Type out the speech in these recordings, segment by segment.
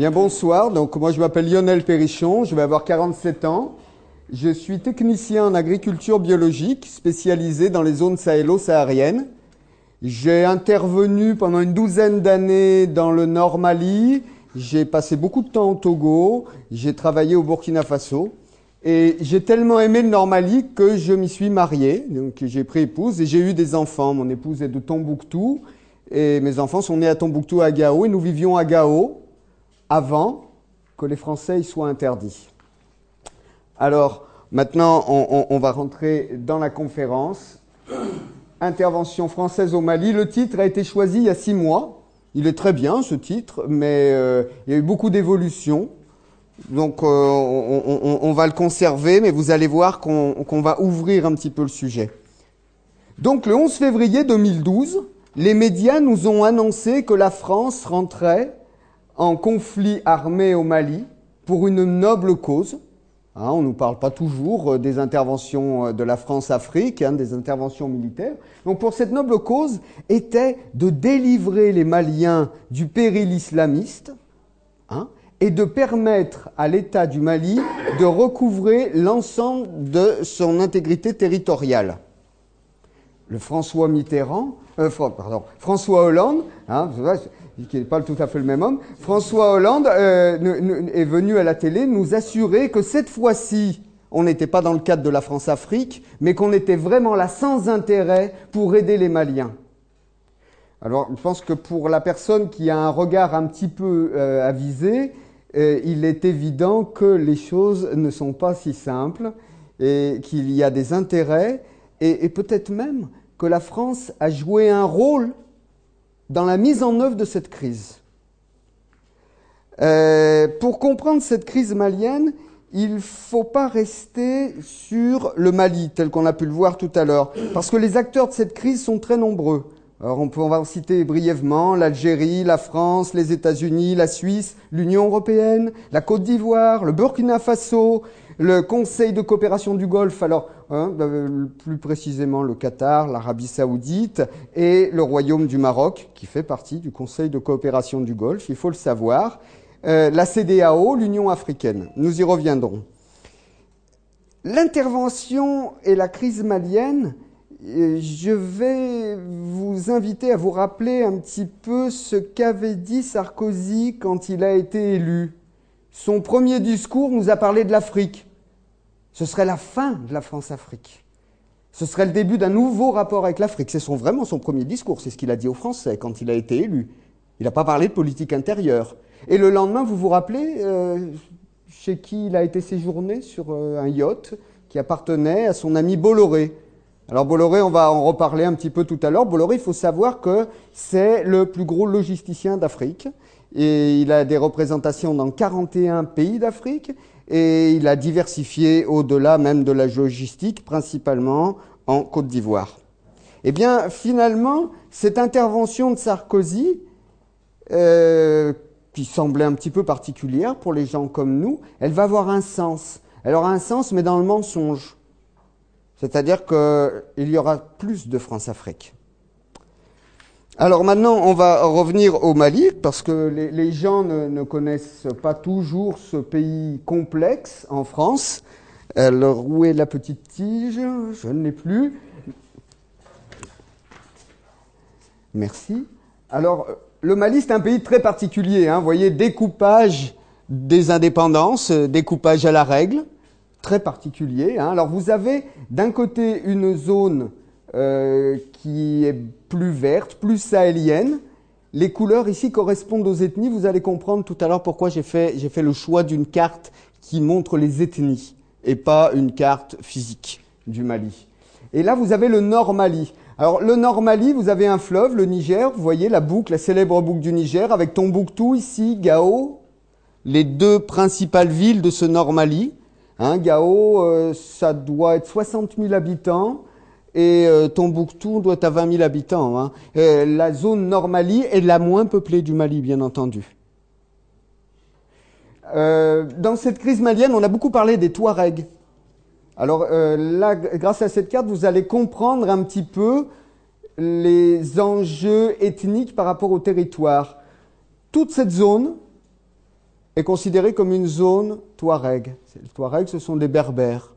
Bien bonsoir, donc moi je m'appelle Lionel Perrichon, je vais avoir 47 ans. Je suis technicien en agriculture biologique spécialisé dans les zones sahélo-sahariennes. J'ai intervenu pendant une douzaine d'années dans le Nord Mali, j'ai passé beaucoup de temps au Togo, j'ai travaillé au Burkina Faso et j'ai tellement aimé le Nord Mali que je m'y suis marié, donc j'ai pris épouse et j'ai eu des enfants. Mon épouse est de Tombouctou et mes enfants sont nés à Tombouctou à Gao et nous vivions à Gao avant que les Français y soient interdits. Alors, maintenant, on, va rentrer dans la conférence. Intervention française au Mali. Le titre a été choisi il y a six mois. Il est très bien, ce titre, mais euh, il y a eu beaucoup d'évolutions. Donc, euh, on, va le conserver, mais vous allez voir qu'on va ouvrir un petit peu le sujet. Donc, le 11 février 2012, les médias nous ont annoncé que la France rentrait en conflit armé au Mali pour une noble cause. Hein, on ne nous parle pas toujours euh, des interventions euh, de la France-Afrique, hein, des interventions militaires. Donc pour cette noble cause était de délivrer les Maliens du péril islamiste hein, et de permettre à l'État du Mali de recouvrer l'ensemble de son intégrité territoriale. Le François Mitterrand, euh, pardon, François Hollande, qui n'est pas tout à fait le même homme, François Hollande euh, est venu à la télé nous assurer que cette fois-ci, on n'était pas dans le cadre de la France-Afrique, mais qu'on était vraiment là sans intérêt pour aider les Maliens. Alors, je pense que pour la personne qui a un regard un petit peu euh, avisé, euh, il est évident que les choses ne sont pas si simples et qu'il y a des intérêts et peut-être même que la France a joué un rôle dans la mise en œuvre de cette crise. Euh, pour comprendre cette crise malienne, il ne faut pas rester sur le Mali, tel qu'on a pu le voir tout à l'heure, parce que les acteurs de cette crise sont très nombreux. Alors on peut va en citer brièvement l'Algérie, la France, les États-Unis, la Suisse, l'Union européenne, la Côte d'Ivoire, le Burkina Faso, le Conseil de coopération du Golfe, alors hein, euh, plus précisément le Qatar, l'Arabie saoudite et le Royaume du Maroc, qui fait partie du Conseil de coopération du Golfe, il faut le savoir, euh, la CDAO, l'Union africaine. Nous y reviendrons. L'intervention et la crise malienne, euh, je vais vous inviter à vous rappeler un petit peu ce qu'avait dit Sarkozy quand il a été élu. Son premier discours nous a parlé de l'Afrique. Ce serait la fin de la France-Afrique. Ce serait le début d'un nouveau rapport avec l'Afrique. C'est vraiment son premier discours, c'est ce qu'il a dit aux Français quand il a été élu. Il n'a pas parlé de politique intérieure. Et le lendemain, vous vous rappelez euh, chez qui il a été séjourné sur euh, un yacht qui appartenait à son ami Bolloré. Alors Bolloré, on va en reparler un petit peu tout à l'heure. Bolloré, il faut savoir que c'est le plus gros logisticien d'Afrique. Et il a des représentations dans 41 pays d'Afrique et il a diversifié au-delà même de la logistique, principalement en Côte d'Ivoire. Eh bien, finalement, cette intervention de Sarkozy, euh, qui semblait un petit peu particulière pour les gens comme nous, elle va avoir un sens. Elle aura un sens, mais dans le mensonge. C'est-à-dire qu'il y aura plus de France-Afrique. Alors maintenant, on va revenir au Mali, parce que les, gens ne, connaissent pas toujours ce pays complexe en France. Alors, où est la petite tige? Je ne l'ai plus. Merci. Alors, le Mali, c'est un pays très particulier. Hein. Vous voyez, découpage des indépendances, découpage à la règle, très particulier. Hein. Alors, vous avez d'un côté une zone euh, qui est plus verte, plus sahélienne. Les couleurs ici correspondent aux ethnies. Vous allez comprendre tout à l'heure pourquoi j'ai fait, j'ai fait le choix d'une carte qui montre les ethnies et pas une carte physique du Mali. Et là, vous avez le Nord Mali. Alors, le Nord Mali, vous avez un fleuve, le Niger. Vous voyez la boucle, la célèbre boucle du Niger, avec Tombouctou ici, Gao, les deux principales villes de ce Nord Mali. Hein, Gao, euh, ça doit être 60 000 habitants et euh, Tombouctou doit à 20 000 habitants. Hein. Euh, la zone Nord Mali est la moins peuplée du Mali, bien entendu. Euh, dans cette crise malienne, on a beaucoup parlé des Touaregs. Alors là, grâce à cette carte, vous allez comprendre un petit peu les enjeux ethniques par rapport au territoire. Toute cette zone est considérée comme une zone touareg. Les Touaregs, ce sont des berbères.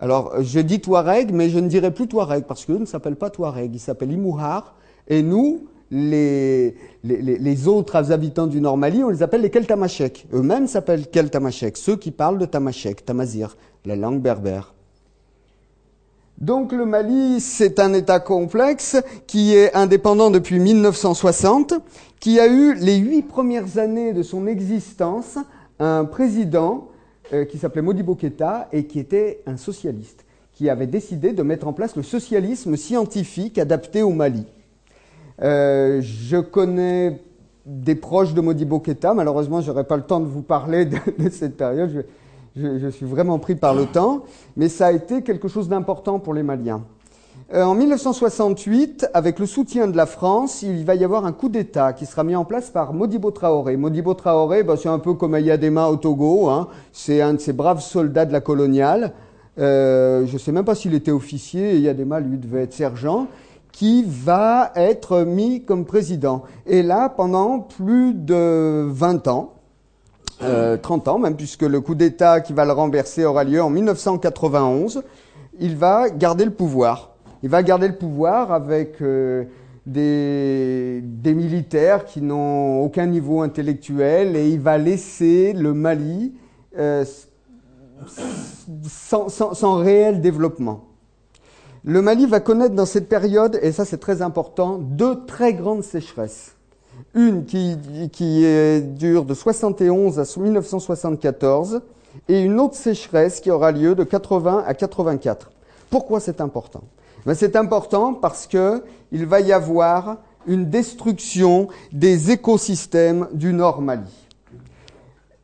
Alors, je dis Touareg, mais je ne dirai plus Touareg, parce qu'eux ne s'appellent pas Touareg, ils s'appellent Imouhar. Et nous, les, autres habitants du Nord Mali, on les appelle les Keltamachek. Eux-mêmes s'appellent Keltamachek, ceux qui parlent de Tamashek, Tamazir, la langue berbère. Donc le Mali, c'est un État complexe qui est indépendant depuis 1960, qui a eu les huit premières années de son existence un président euh, qui s'appelait Modibo Keïta et qui était un socialiste, qui avait décidé de mettre en place le socialisme scientifique adapté au Mali. Euh, je connais des proches de Modibo Keïta, malheureusement je n'aurai pas le temps de vous parler de, cette période, je, suis vraiment pris par le temps, mais ça a été quelque chose d'important pour les Maliens. Euh, en 1968, avec le soutien de la France, il va y avoir un coup d'État qui sera mis en place par Modibo Traoré. Modibo Traoré, bah, c'est un peu comme Ayadema au Togo, hein. c'est un de ces braves soldats de la coloniale. Euh, je ne sais même pas s'il était officier, Ayadema lui devait être sergent qui va être mis comme président. Et là, pendant plus de 20 ans, euh, 30 ans même, puisque le coup d'État qui va le renverser aura lieu en 1991, il va garder le pouvoir. Il va garder le pouvoir avec euh, des, militaires qui n'ont aucun niveau intellectuel et il va laisser le Mali euh, sans, réel développement. Le Mali va connaître dans cette période, et ça c'est très important, deux très grandes sécheresses. Une qui, qui dure de 71 à 1974 et une autre sécheresse qui aura lieu de 80 à 84. Pourquoi c'est important? C'est important parce qu'il va y avoir une destruction des écosystèmes du Nord Mali.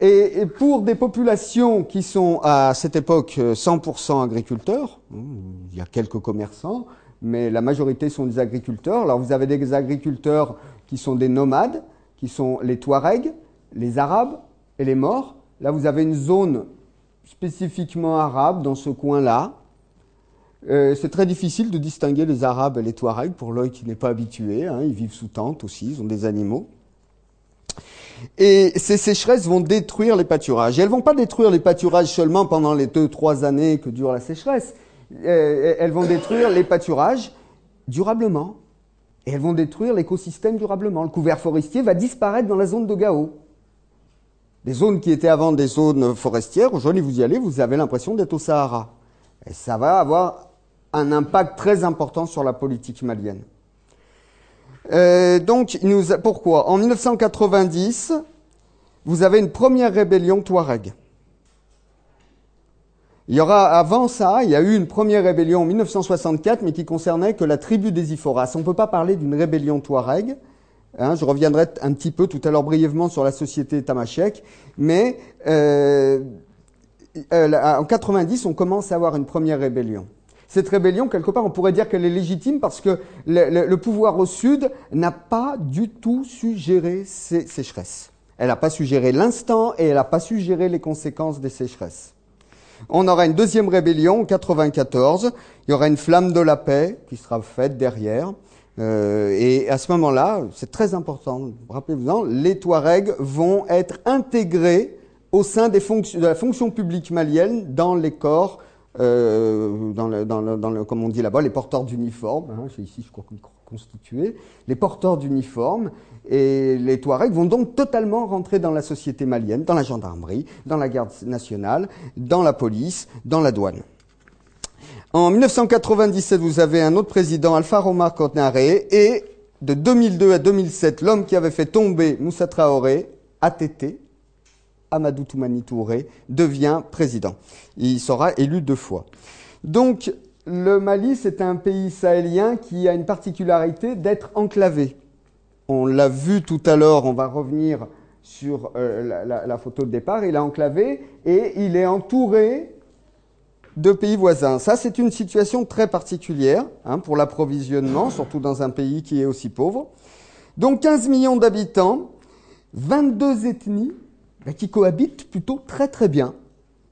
Et, pour des populations qui sont à cette époque 100% agriculteurs, il y a quelques commerçants, mais la majorité sont des agriculteurs. Alors vous avez des agriculteurs qui sont des nomades, qui sont les Touaregs, les Arabes et les Morts. Là vous avez une zone spécifiquement arabe dans ce coin-là. Euh, c'est très difficile de distinguer les Arabes et les Touaregs pour l'œil qui n'est pas habitué. Hein. ils vivent sous tente aussi, ils ont des animaux. Et ces sécheresses vont détruire les pâturages. Et elles vont pas détruire les pâturages seulement pendant les deux, trois années que dure la sécheresse. Euh, elles vont détruire les pâturages durablement. Et elles vont détruire l'écosystème durablement. Le couvert forestier va disparaître dans la zone de Gao. Des zones qui étaient avant des zones forestières, aujourd'hui vous y allez, vous avez l'impression d'être au Sahara. Et ça va avoir un impact très important sur la politique malienne. Euh, donc, pourquoi? En 1990, vous avez une première rébellion touareg. Il y aura avant ça, il y a eu une première rébellion en 1964, mais qui concernait que la tribu des Iforas. On ne peut pas parler d'une rébellion touareg. Hein, je reviendrai un petit peu tout à l'heure brièvement sur la société tamashek, mais euh, euh, en 90, on commence à avoir une première rébellion. Cette rébellion, quelque part, on pourrait dire qu'elle est légitime parce que le, pouvoir au sud n'a pas du tout su gérer ces sécheresses. Elle n'a pas su gérer l'instant et elle n'a pas su gérer les conséquences des sécheresses. On aura une deuxième rébellion en 94. Il y aura une flamme de la paix qui sera faite derrière. Euh, et à ce moment-là, c'est très important, rappelez-vous-en, les Touaregs vont être intégrés au sein de la fonction publique malienne dans les corps euh, dans, le, comme on dit là-bas, les porteurs d'uniformes, hein, ici je crois constitués, les porteurs d'uniformes, et les Touaregs vont donc totalement rentrer dans la société malienne, dans la gendarmerie, dans la garde nationale, dans la police, dans la douane. En 1997, vous avez un autre président, Alpha Omar Konaré, et de 2002 à 2007, l'homme qui avait fait tomber Moussa Traoré, ATT, Amadou Toumani Touré, devient président. Il sera élu deux fois. Donc, le Mali, c'est un pays sahélien qui a une particularité d'être enclavé. On l'a vu tout à l'heure, on va revenir sur euh, la, photo de départ, il est enclavé et il est entouré de pays voisins. Ça, c'est une situation très particulière hein, pour l'approvisionnement, surtout dans un pays qui est aussi pauvre. Donc 15 millions d'habitants, 22 ethnies, qui cohabitent plutôt très très bien.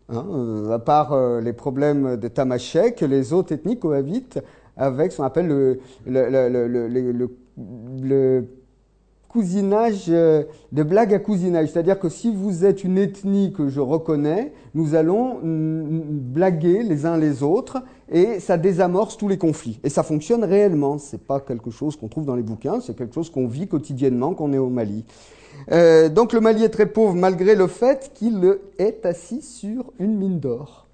Hein, euh, à part euh, les problèmes de Tamashek, les autres ethnies cohabitent avec ce qu'on appelle le, le, le, le cousinage, euh, de blague à cousinage. C'est-à-dire que si vous êtes une ethnie que je reconnais, nous allons blaguer les uns les autres et ça désamorce tous les conflits. Et ça fonctionne réellement. C'est pas quelque chose qu'on trouve dans les bouquins, c'est quelque chose qu'on vit quotidiennement quand on est au Mali. Euh, donc le Mali est très pauvre malgré le fait qu'il est assis sur une mine d'or,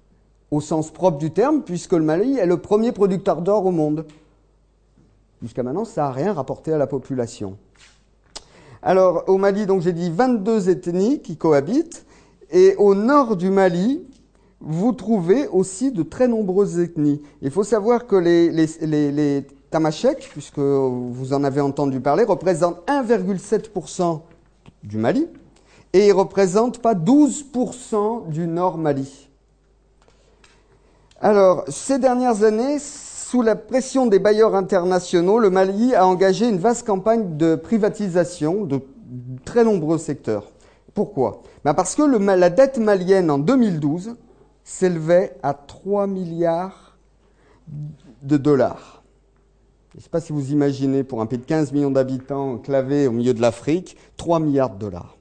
au sens propre du terme, puisque le Mali est le premier producteur d'or au monde. Jusqu'à maintenant, ça n'a rien rapporté à la population. Alors, au Mali, donc j'ai dit 22 ethnies qui cohabitent, et au nord du Mali, vous trouvez aussi de très nombreuses ethnies. Il faut savoir que les, les, Tamashek, puisque vous en avez entendu parler, représentent 1,7% du Mali, et ils ne représentent pas 12% du nord Mali. Alors, ces dernières années, sous la pression des bailleurs internationaux, le Mali a engagé une vaste campagne de privatisation de très nombreux secteurs. Pourquoi? Ben Parce que la dette malienne en 2012 s'élevait à 3 milliards de dollars. Je ne sais pas si vous imaginez, pour un pays de 15 millions d'habitants clavé au milieu de l'Afrique, 3 milliards de dollars.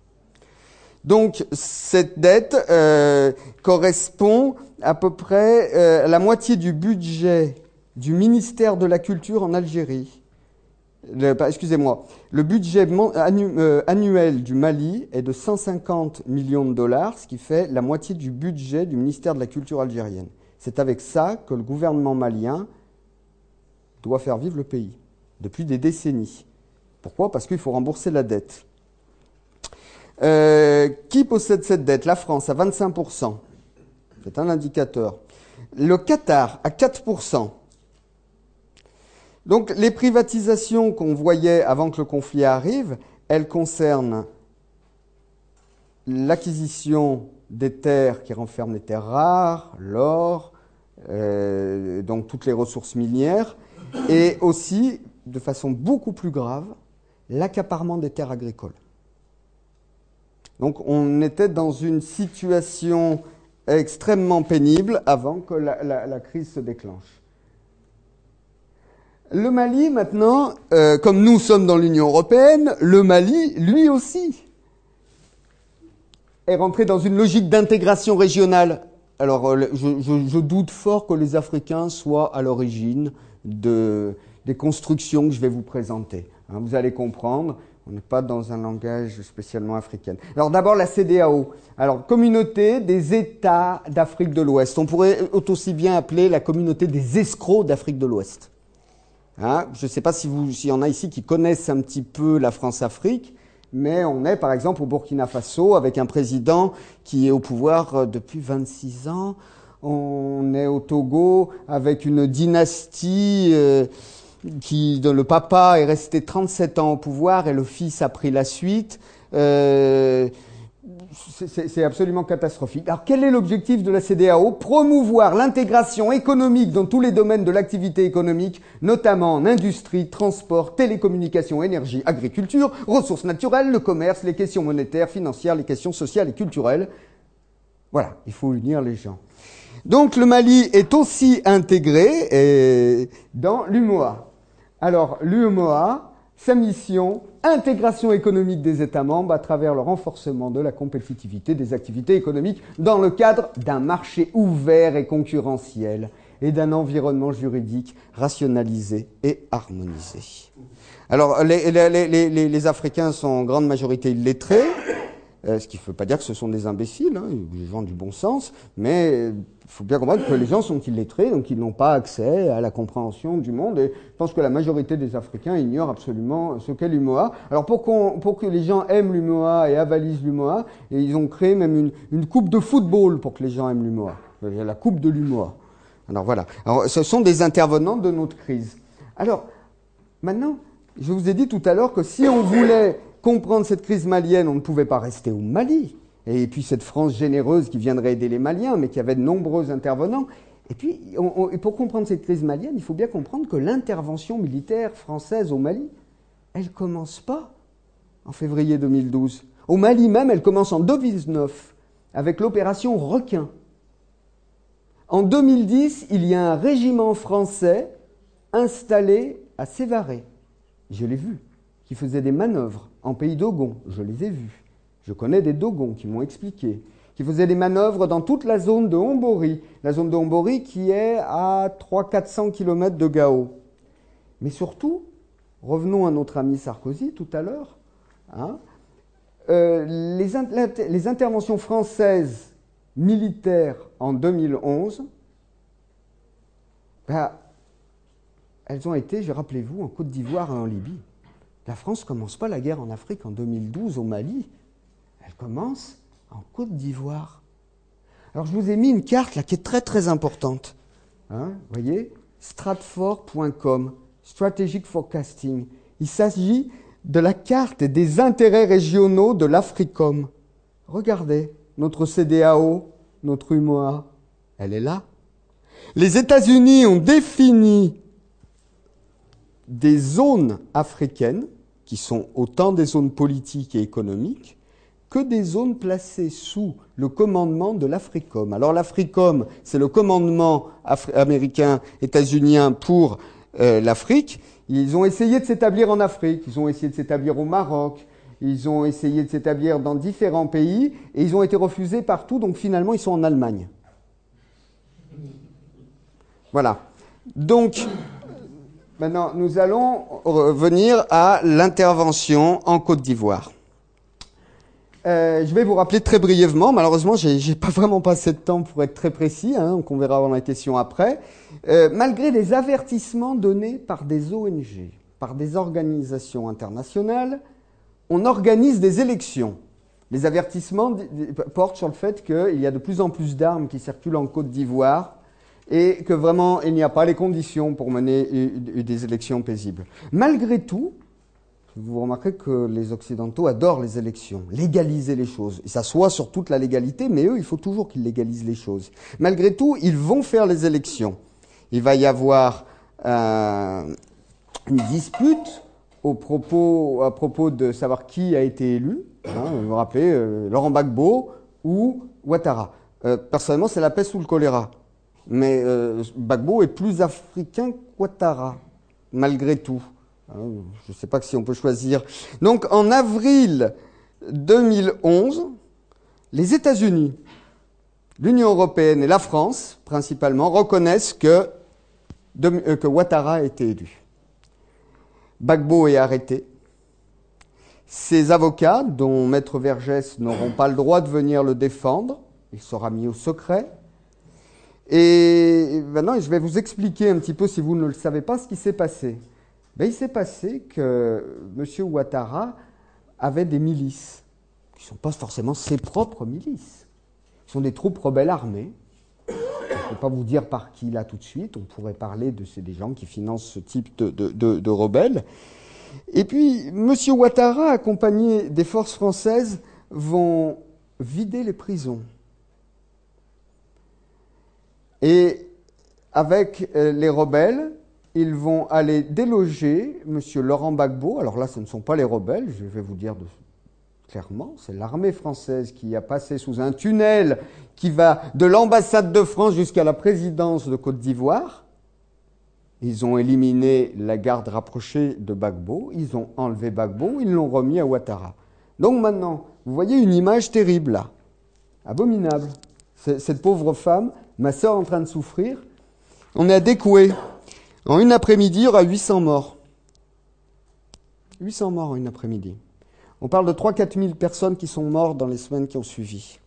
Donc cette dette euh, correspond à peu près euh, à la moitié du budget du ministère de la Culture en Algérie. Excusez-moi, le budget euh, annuel du Mali est de 150 millions de dollars, ce qui fait la moitié du budget du ministère de la Culture algérienne. C'est avec ça que le gouvernement malien doit faire vivre le pays, depuis des décennies. Pourquoi? Parce qu'il faut rembourser la dette. Euh, qui possède cette dette? La France à 25%. C'est un indicateur. Le Qatar à 4%. Donc les privatisations qu'on voyait avant que le conflit arrive, elles concernent l'acquisition des terres qui renferment les terres rares, l'or, euh, donc toutes les ressources minières, et aussi, de façon beaucoup plus grave, l'accaparement des terres agricoles. Donc on était dans une situation extrêmement pénible avant que la crise se déclenche. Le Mali, maintenant, euh, comme nous sommes dans l'Union européenne, le Mali, lui aussi, est rentré dans une logique d'intégration régionale. Alors, euh, je, doute fort que les Africains soient à l'origine de, des constructions que je vais vous présenter. Hein, vous allez comprendre, on n'est pas dans un langage spécialement africain. Alors d'abord la CDAO. Alors communauté des États d'Afrique de l'Ouest. On pourrait aussi bien appeler la communauté des escrocs d'Afrique de l'Ouest. Hein, je ne sais pas s'il y en a ici qui connaissent un petit peu la France-Afrique, mais on est par exemple au Burkina Faso avec un président qui est au pouvoir euh, depuis 26 ans. On est au Togo avec une dynastie euh, qui, dont le papa est resté 37 ans au pouvoir et le fils a pris la suite. Euh, c'est absolument catastrophique. Alors quel est l'objectif de la CDAO Promouvoir l'intégration économique dans tous les domaines de l'activité économique, notamment en industrie, transport, télécommunications, énergie, agriculture, ressources naturelles, le commerce, les questions monétaires, financières, les questions sociales et culturelles. Voilà, il faut unir les gens. Donc le Mali est aussi intégré dans l'UMOA. Alors l'UMOA, sa mission, intégration économique des États membres à travers le renforcement de la compétitivité des activités économiques dans le cadre d'un marché ouvert et concurrentiel et d'un environnement juridique rationalisé et harmonisé. Alors, les, Africains sont en grande majorité illettrés, euh, ce qui ne veut pas dire que ce sont des imbéciles, hein, des gens du bon sens, mais faut bien comprendre que les gens sont illettrés, donc ils n'ont pas accès à la compréhension du monde. Et je pense que la majorité des Africains ignorent absolument ce qu'est l'UMOA. Alors pour, que les gens aiment l'UMOA et avalisent l'UMOA, ils ont créé même une, coupe de football pour que les gens aiment l'UMOA. La coupe de l'UMOA. Alors voilà. Ce sont des intervenants de notre crise. Alors maintenant, je vous ai dit tout à l'heure que si on voulait comprendre cette crise malienne, on ne pouvait pas rester au Mali et puis cette France généreuse qui viendrait aider les Maliens, mais qui avait de nombreux intervenants. Et puis, pour comprendre cette crise malienne, il faut bien comprendre que l'intervention militaire française au Mali, elle commence pas en février 2012. Au Mali même, elle commence en 2009 avec l'opération Requin. En 2010, il y a un régiment français installé à Sévaré. Je l'ai vu. qui faisaient des manœuvres en pays Dogon. Je les ai vus. Je connais des Dogons qui m'ont expliqué. Qui faisaient des manœuvres dans toute la zone de Hombori. La zone de Hombori qui est à 300-400 km de Gao. Mais surtout, revenons à notre ami Sarkozy tout à l'heure. Hein, euh, les, interventions françaises militaires en 2011, ben, elles ont été, je rappelez-vous, en Côte d'Ivoire et en Libye. La France ne commence pas la guerre en Afrique en 2012 au Mali. Elle commence en Côte d'Ivoire. Alors je vous ai mis une carte là qui est très très importante. Hein, vous voyez? Stratfor.com, Strategic Forecasting. Il s'agit de la carte des intérêts régionaux de l'Africom. Regardez, notre CDAO, notre UMOA, elle est là. Les États-Unis ont défini des zones africaines, qui sont autant des zones politiques et économiques, que des zones placées sous le commandement de l'Africom. Alors l'Africom, c'est le commandement américain états-unien pour euh, l'Afrique. Ils ont essayé de s'établir en Afrique, ils ont essayé de s'établir au Maroc, ils ont essayé de s'établir dans différents pays et ils ont été refusés partout, donc finalement ils sont en Allemagne. Voilà. Donc, maintenant, nous allons revenir à l'intervention en Côte d'Ivoire. Euh, je vais vous rappeler très brièvement, malheureusement, j'ai, n'ai pas vraiment pas assez de temps pour être très précis, hein, donc on verra dans la question après. Euh, malgré les avertissements donnés par des ONG, par des organisations internationales, on organise des élections. Les avertissements portent sur le fait qu'il y a de plus en plus d'armes qui circulent en Côte d'Ivoire et que vraiment il n'y a pas les conditions pour mener des élections paisibles. Malgré tout, vous remarquerez que les Occidentaux adorent les élections, légaliser les choses. Ils s'assoient sur toute la légalité, mais eux, il faut toujours qu'ils légalisent les choses. Malgré tout, ils vont faire les élections. Il va y avoir euh, une dispute au propos, à propos de savoir qui a été élu. Hein, vous vous rappelez, euh, Laurent Gbagbo ou Ouattara. Euh, personnellement, c'est la peste ou le choléra. Mais Gbagbo est plus africain qu'Ouattara, malgré tout. Hein, je ne sais pas si on peut choisir. Donc en avril 2011, les États-Unis, l'Union européenne et la France, principalement, reconnaissent que, euh, que Ouattara a été élu. Bagbo est arrêté. Ses avocats, dont Maître Vergès, n'auront pas le droit de venir le défendre. Il sera mis au secret. Et maintenant, je vais vous expliquer un petit peu, si vous ne le savez pas, ce qui s'est passé. Ben, il s'est passé que M. Ouattara avait des milices, qui ne sont pas forcément ses propres milices. Ce sont des troupes rebelles armées. Je ne peux pas vous dire par qui là tout de suite. On pourrait parler de ces des gens qui financent ce type de, de rebelles. Et puis, M. Ouattara, accompagné des forces françaises, vont vider les prisons. Et avec euh, les rebelles, ils vont aller déloger M. Laurent Gbagbo. Alors là, ce ne sont pas les rebelles, je vais vous dire clairement, c'est l'armée française qui a passé sous un tunnel qui va de l'ambassade de France jusqu'à la présidence de Côte d'Ivoire. Ils ont éliminé la garde rapprochée de Gbagbo, ils ont enlevé Gbagbo, ils l'ont remis à Ouattara. Donc maintenant, vous voyez une image terrible là, abominable. Cette pauvre femme, ma sœur en train de souffrir, on est à Découé. En une après-midi, il y aura 800 morts. 800 morts en une après-midi. On parle de 3-4 000 personnes qui sont mortes dans les semaines qui ont suivi.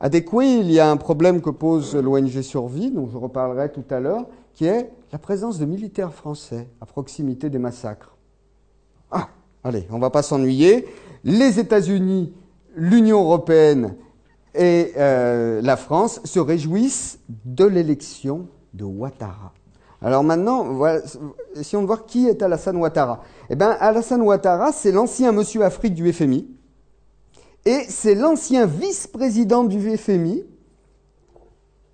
À Découé, il y a un problème que pose l'ONG Survie, dont je reparlerai tout à l'heure, qui est la présence de militaires français à proximité des massacres. Ah, allez, on ne va pas s'ennuyer. Les États-Unis, l'Union européenne et euh, la France se réjouissent de l'élection de Ouattara. Alors maintenant, voilà, si on voir qui est Alassane Ouattara. Eh bien, Alassane Ouattara, c'est l'ancien monsieur Afrique du FMI. Et c'est l'ancien vice-président du FMI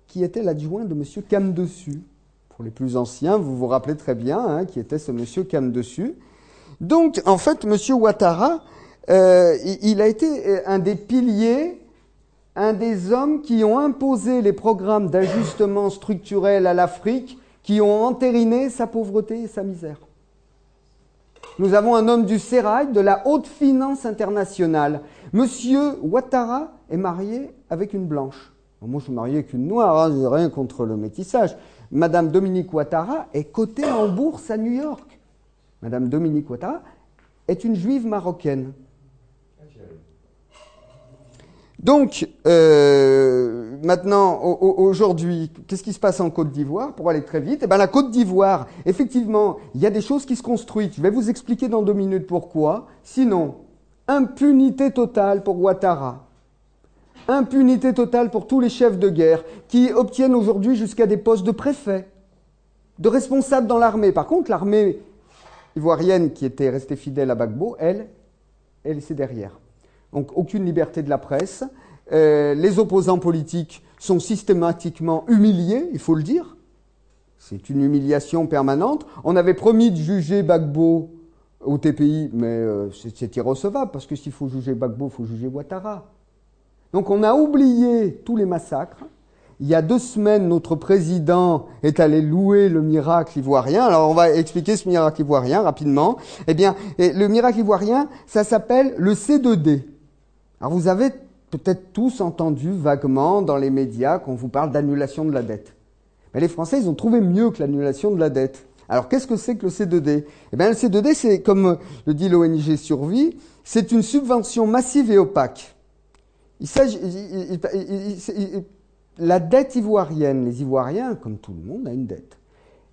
qui était l'adjoint de monsieur Camdessus. Pour les plus anciens, vous vous rappelez très bien hein, qui était ce monsieur Camdessus. Donc, en fait, monsieur Ouattara, euh, il a été euh, un des piliers un des hommes qui ont imposé les programmes d'ajustement structurel à l'Afrique qui ont entériné sa pauvreté et sa misère. Nous avons un homme du sérail, de la haute finance internationale. Monsieur Ouattara est marié avec une blanche. Moi, je suis marié avec une noire, hein, je n'ai rien contre le métissage. Madame Dominique Ouattara est cotée en bourse à New York. Madame Dominique Ouattara est une juive marocaine. Donc, euh, maintenant, aujourd'hui, qu'est-ce qui se passe en Côte d'Ivoire Pour aller très vite, eh ben, la Côte d'Ivoire, effectivement, il y a des choses qui se construisent. Je vais vous expliquer dans deux minutes pourquoi. Sinon, impunité totale pour Ouattara. Impunité totale pour tous les chefs de guerre qui obtiennent aujourd'hui jusqu'à des postes de préfet, de responsables dans l'armée. Par contre, l'armée ivoirienne qui était restée fidèle à Bagbo, elle, elle est derrière. Donc aucune liberté de la presse. Euh, les opposants politiques sont systématiquement humiliés, il faut le dire. C'est une humiliation permanente. On avait promis de juger Bagbo au TPI, mais euh, c'est irrecevable, parce que s'il faut juger Bagbo, il faut juger Ouattara. Donc on a oublié tous les massacres. Il y a deux semaines, notre président est allé louer le miracle ivoirien. Alors on va expliquer ce miracle ivoirien rapidement. Eh bien, le miracle ivoirien, ça s'appelle le C2D. Alors vous avez peut-être tous entendu vaguement dans les médias qu'on vous parle d'annulation de la dette. Mais les Français, ils ont trouvé mieux que l'annulation de la dette. Alors qu'est-ce que c'est que le C2D Eh bien le C2D, c'est comme le dit l'ONG Survie, c'est une subvention massive et opaque. La dette ivoirienne, les Ivoiriens, comme tout le monde, a une dette.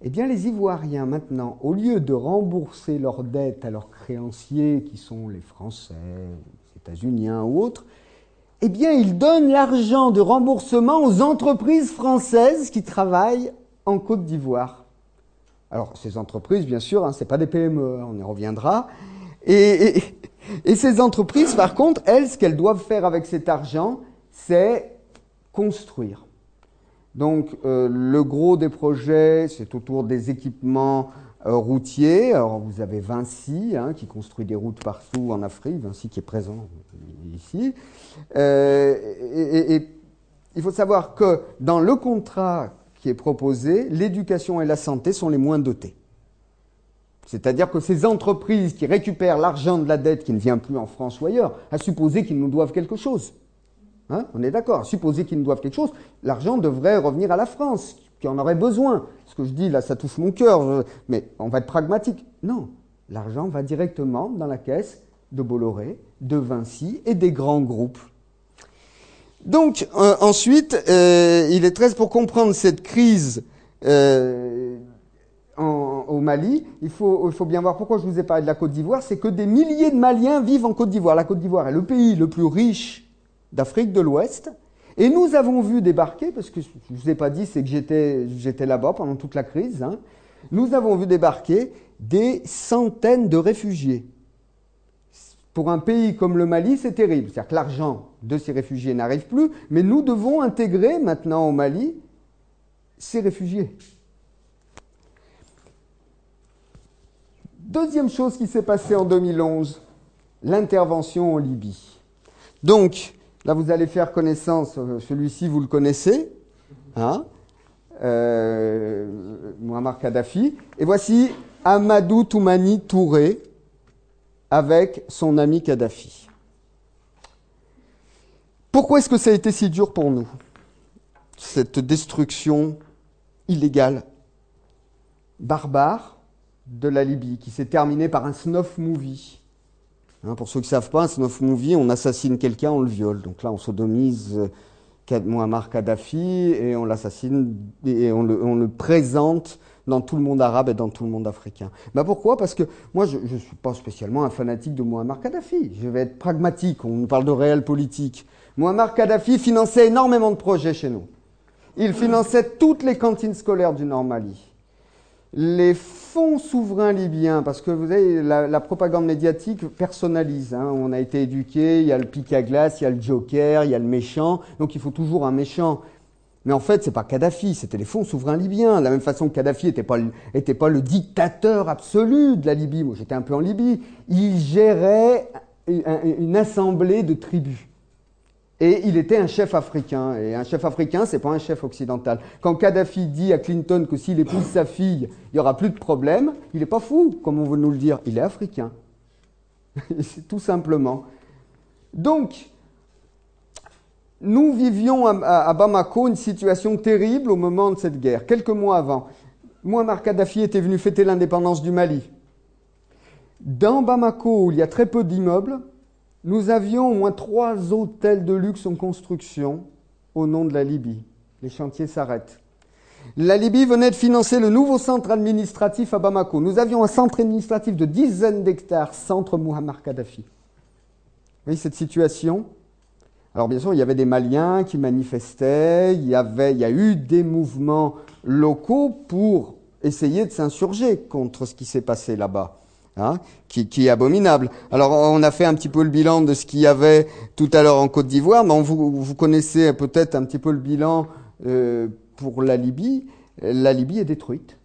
Eh bien, les Ivoiriens, maintenant, au lieu de rembourser leurs dettes à leurs créanciers, qui sont les Français, états-uniens ou autres, eh bien, ils donnent l'argent de remboursement aux entreprises françaises qui travaillent en Côte d'Ivoire. Alors, ces entreprises, bien sûr, hein, ce pas des PME, hein, on y reviendra. Et, et, ces entreprises, par contre, elles, ce qu'elles doivent faire avec cet argent, c'est construire. Donc, euh, le gros des projets, c'est autour des équipements euh, routiers. Alors, vous avez Vinci, hein, qui construit des routes partout en Afrique, Vinci qui est présent ici. Euh, et, il faut savoir que dans le contrat qui est proposé, l'éducation et la santé sont les moins dotés. C'est-à-dire que ces entreprises qui récupèrent l'argent de la dette qui ne vient plus en France ou ailleurs, à supposer qu'ils nous doivent quelque chose. Hein on est d'accord. À supposer qu'ils nous doivent quelque chose, l'argent devrait revenir à la France, qui en aurait besoin. Ce que je dis là, ça touche mon cœur, mais on va être pragmatique. Non, l'argent va directement dans la caisse de Bolloré, de Vinci et des grands groupes. Donc euh, ensuite, euh, il est très pour comprendre cette crise euh, au Mali, il faut bien voir pourquoi je vous ai parlé de la Côte d'Ivoire, c'est que des milliers de Maliens vivent en Côte d'Ivoire. La Côte d'Ivoire est le pays le plus riche d'Afrique de l'Ouest. Et nous avons vu débarquer, parce que je ne vous ai pas dit, c'est que j'étais, là-bas pendant toute la crise, hein, nous avons vu débarquer des centaines de réfugiés pour un pays comme le Mali, c'est terrible. C'est-à-dire que l'argent de ces réfugiés n'arrive plus, mais nous devons intégrer maintenant au Mali ces réfugiés. Deuxième chose qui s'est passée en 2011, l'intervention en Libye. Donc, là, vous allez faire connaissance, euh, celui-ci, vous le connaissez, hein, euh, Muammar Kadhafi. Et voici Amadou Toumani Touré, avec son ami Kadhafi. Pourquoi est-ce que ça a été si dur pour nous, cette destruction illégale, barbare de la Libye, qui s'est terminée par un snuff movie hein, Pour ceux qui ne savent pas, un snuff movie, on assassine quelqu'un, on le viole. Donc là, on sodomise euh, Muammar Kadhafi et on l'assassine et on le, présente dans tout le monde arabe et dans tout le monde africain. Bah pourquoi? Parce que moi, je ne suis pas spécialement un fanatique de Muammar Kadhafi. Je vais être pragmatique, on parle de réel politique. Muammar Kadhafi finançait énormément de projets chez nous. Il finançait toutes les cantines scolaires du Nord Mali. Les fonds souverains libyens, parce que vous savez, la, propagande médiatique personnalise. Hein. On a été éduqué, il y a le pic à glace, il y a le joker, il y a le méchant, donc il faut toujours un méchant. Mais en fait, c'est pas Kadhafi, c'était les fonds souverains libyens. De la même façon que Kadhafi n'était pas, pas le dictateur absolu de la Libye. Moi, j'étais un peu en Libye. Il gérait une, assemblée de tribus. Et il était un chef africain. Et un chef africain, c'est pas un chef occidental. Quand Kadhafi dit à Clinton que s'il épouse sa fille, il n'y aura plus de problème, il n'est pas fou, comme on veut nous le dire. Il est africain. tout simplement. Donc, nous vivions à, Bamako une situation terrible au moment de cette guerre, quelques mois avant. Muammar Kadhafi était venu fêter l'indépendance du Mali. Dans Bamako, où il y a très peu d'immeubles, nous avions au moins trois hôtels de luxe en construction au nom de la Libye. Les chantiers s'arrêtent. La Libye venait de financer le nouveau centre administratif à Bamako. Nous avions un centre administratif de dizaines d'hectares, centre Muammar Kadhafi. Vous voyez cette situation? Alors bien sûr, il y avait des Maliens qui manifestaient, il y, avait, il y a eu des mouvements locaux pour essayer de s'insurger contre ce qui s'est passé là-bas. Hein, qui, est abominable. Alors on a fait un petit peu le bilan de ce qu'il y avait tout à l'heure en Côte d'Ivoire, mais vous, connaissez peut-être un petit peu le bilan euh, pour la Libye. La Libye est détruite.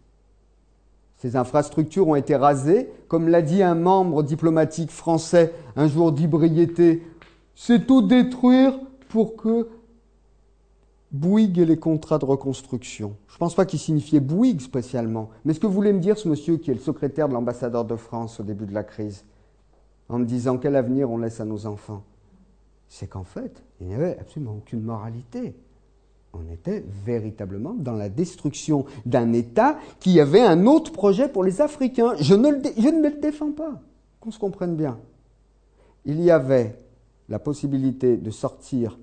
Ces infrastructures ont été rasées. Comme l'a dit un membre diplomatique français un jour d'hybriété, c'est tout détruire pour que Bouygues et les contrats de reconstruction. Je ne pense pas qu'il signifiait Bouygues spécialement. Mais ce que voulait me dire ce monsieur qui est le secrétaire de l'ambassadeur de France au début de la crise, en me disant quel avenir on laisse à nos enfants, c'est qu'en fait, il n'y avait absolument aucune moralité. On était véritablement dans la destruction d'un État qui avait un autre projet pour les Africains. Je ne, ne le défends pas, qu'on se comprenne bien. Il y avait la possibilité de sortir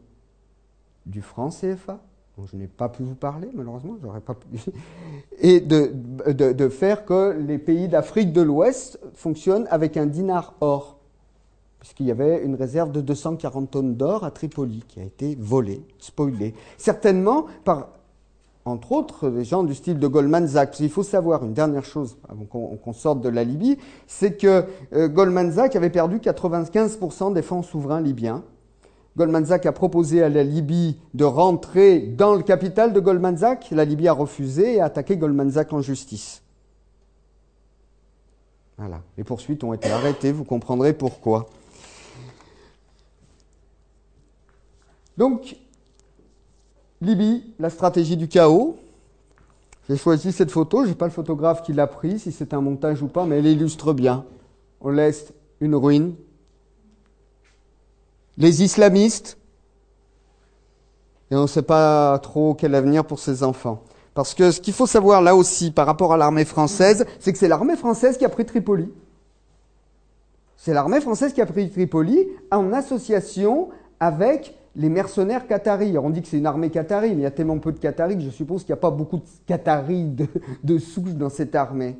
du franc CFA, dont je n'ai pas pu vous parler, malheureusement, j'aurais pas pu, et de, de, faire que les pays d'Afrique de l'Ouest fonctionnent avec un dinar or, puisqu'il y avait une réserve de 240 tonnes d'or à Tripoli qui a été volée, spoilée, certainement par, entre autres, des gens du style de Goldman Sachs. Il faut savoir une dernière chose avant qu'on sorte de la Libye, c'est que euh, Goldman Sachs avait perdu 95% des fonds souverains libyens Goldman Sachs a proposé à la Libye de rentrer dans le capital de Goldman Sachs. La Libye a refusé et a attaqué Goldman Sachs en justice. Voilà. Les poursuites ont été arrêtées, vous comprendrez pourquoi. Donc, Libye, la stratégie du chaos. J'ai choisi cette photo, je n'ai pas le photographe qui l'a prise, si c'est un montage ou pas, mais elle illustre bien. On laisse une ruine, les islamistes, et on ne sait pas trop quel avenir pour ces enfants. Parce que ce qu'il faut savoir là aussi par rapport à l'armée française, c'est que c'est l'armée française qui a pris Tripoli. C'est l'armée française qui a pris Tripoli en association avec les mercenaires qataris. on dit que c'est une armée qatari, mais il y a tellement peu de qataris que je suppose qu'il n'y a pas beaucoup de qataris de, de souche dans cette armée.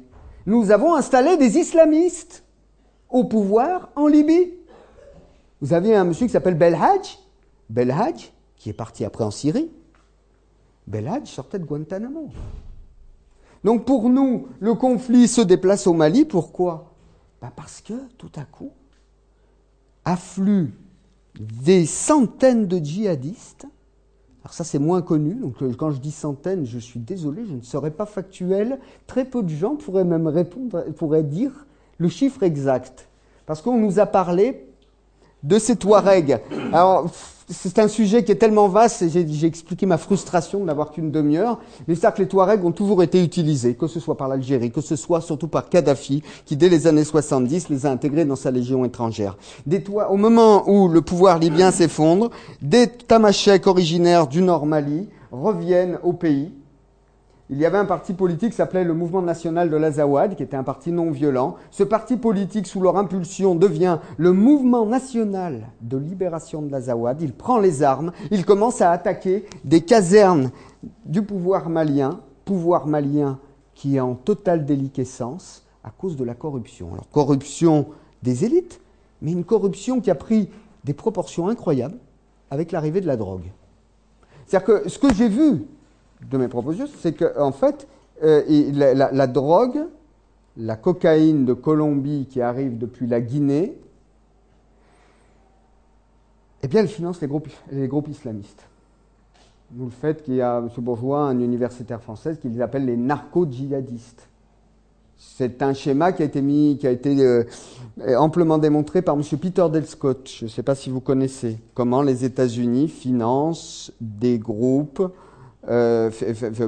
Nous avons installé des islamistes au pouvoir en Libye. Vous avez un monsieur qui s'appelle Belhadj, Belhadj, qui est parti après en Syrie. Belhadj sortait de Guantanamo. Donc pour nous, le conflit se déplace au Mali. Pourquoi? Bah Parce que tout à coup, affluent des centaines de djihadistes. Alors ça c'est moins connu, donc euh, quand je dis centaines, je suis désolé, je ne serai pas factuel. Très peu de gens pourraient même répondre, pourraient dire le chiffre exact. Parce qu'on nous a parlé de ces Touaregs. Alors, c'est un sujet qui est tellement vaste, j'ai expliqué ma frustration de n'avoir qu'une demi-heure, mais que les Touaregs ont toujours été utilisés, que ce soit par l'Algérie, que ce soit surtout par Kadhafi, qui dès les années 70 les a intégrés dans sa légion étrangère. Des au moment où le pouvoir libyen s'effondre, des Tamasheks originaires du Nord Mali reviennent au pays, il y avait un parti politique qui s'appelait le Mouvement national de l'Azawad, qui était un parti non violent. Ce parti politique, sous leur impulsion, devient le Mouvement national de libération de l'Azawad. Il prend les armes, il commence à attaquer des casernes du pouvoir malien, pouvoir malien qui est en totale déliquescence à cause de la corruption. Alors corruption des élites, mais une corruption qui a pris des proportions incroyables avec l'arrivée de la drogue. C'est-à-dire que ce que j'ai vu de mes propositions, c'est qu'en en fait, euh, la, drogue, la cocaïne de Colombie qui arrive depuis la Guinée, eh bien, elle finance les groupes, les groupes islamistes. Vous le fait qu'il y a, M. Bourgeois, un universitaire français, qui les appelle les narco-djihadistes. C'est un schéma qui a été mis, qui a été euh, amplement démontré par M. Peter Del Scott. Je ne sais pas si vous connaissez comment les États-Unis financent des groupes euh,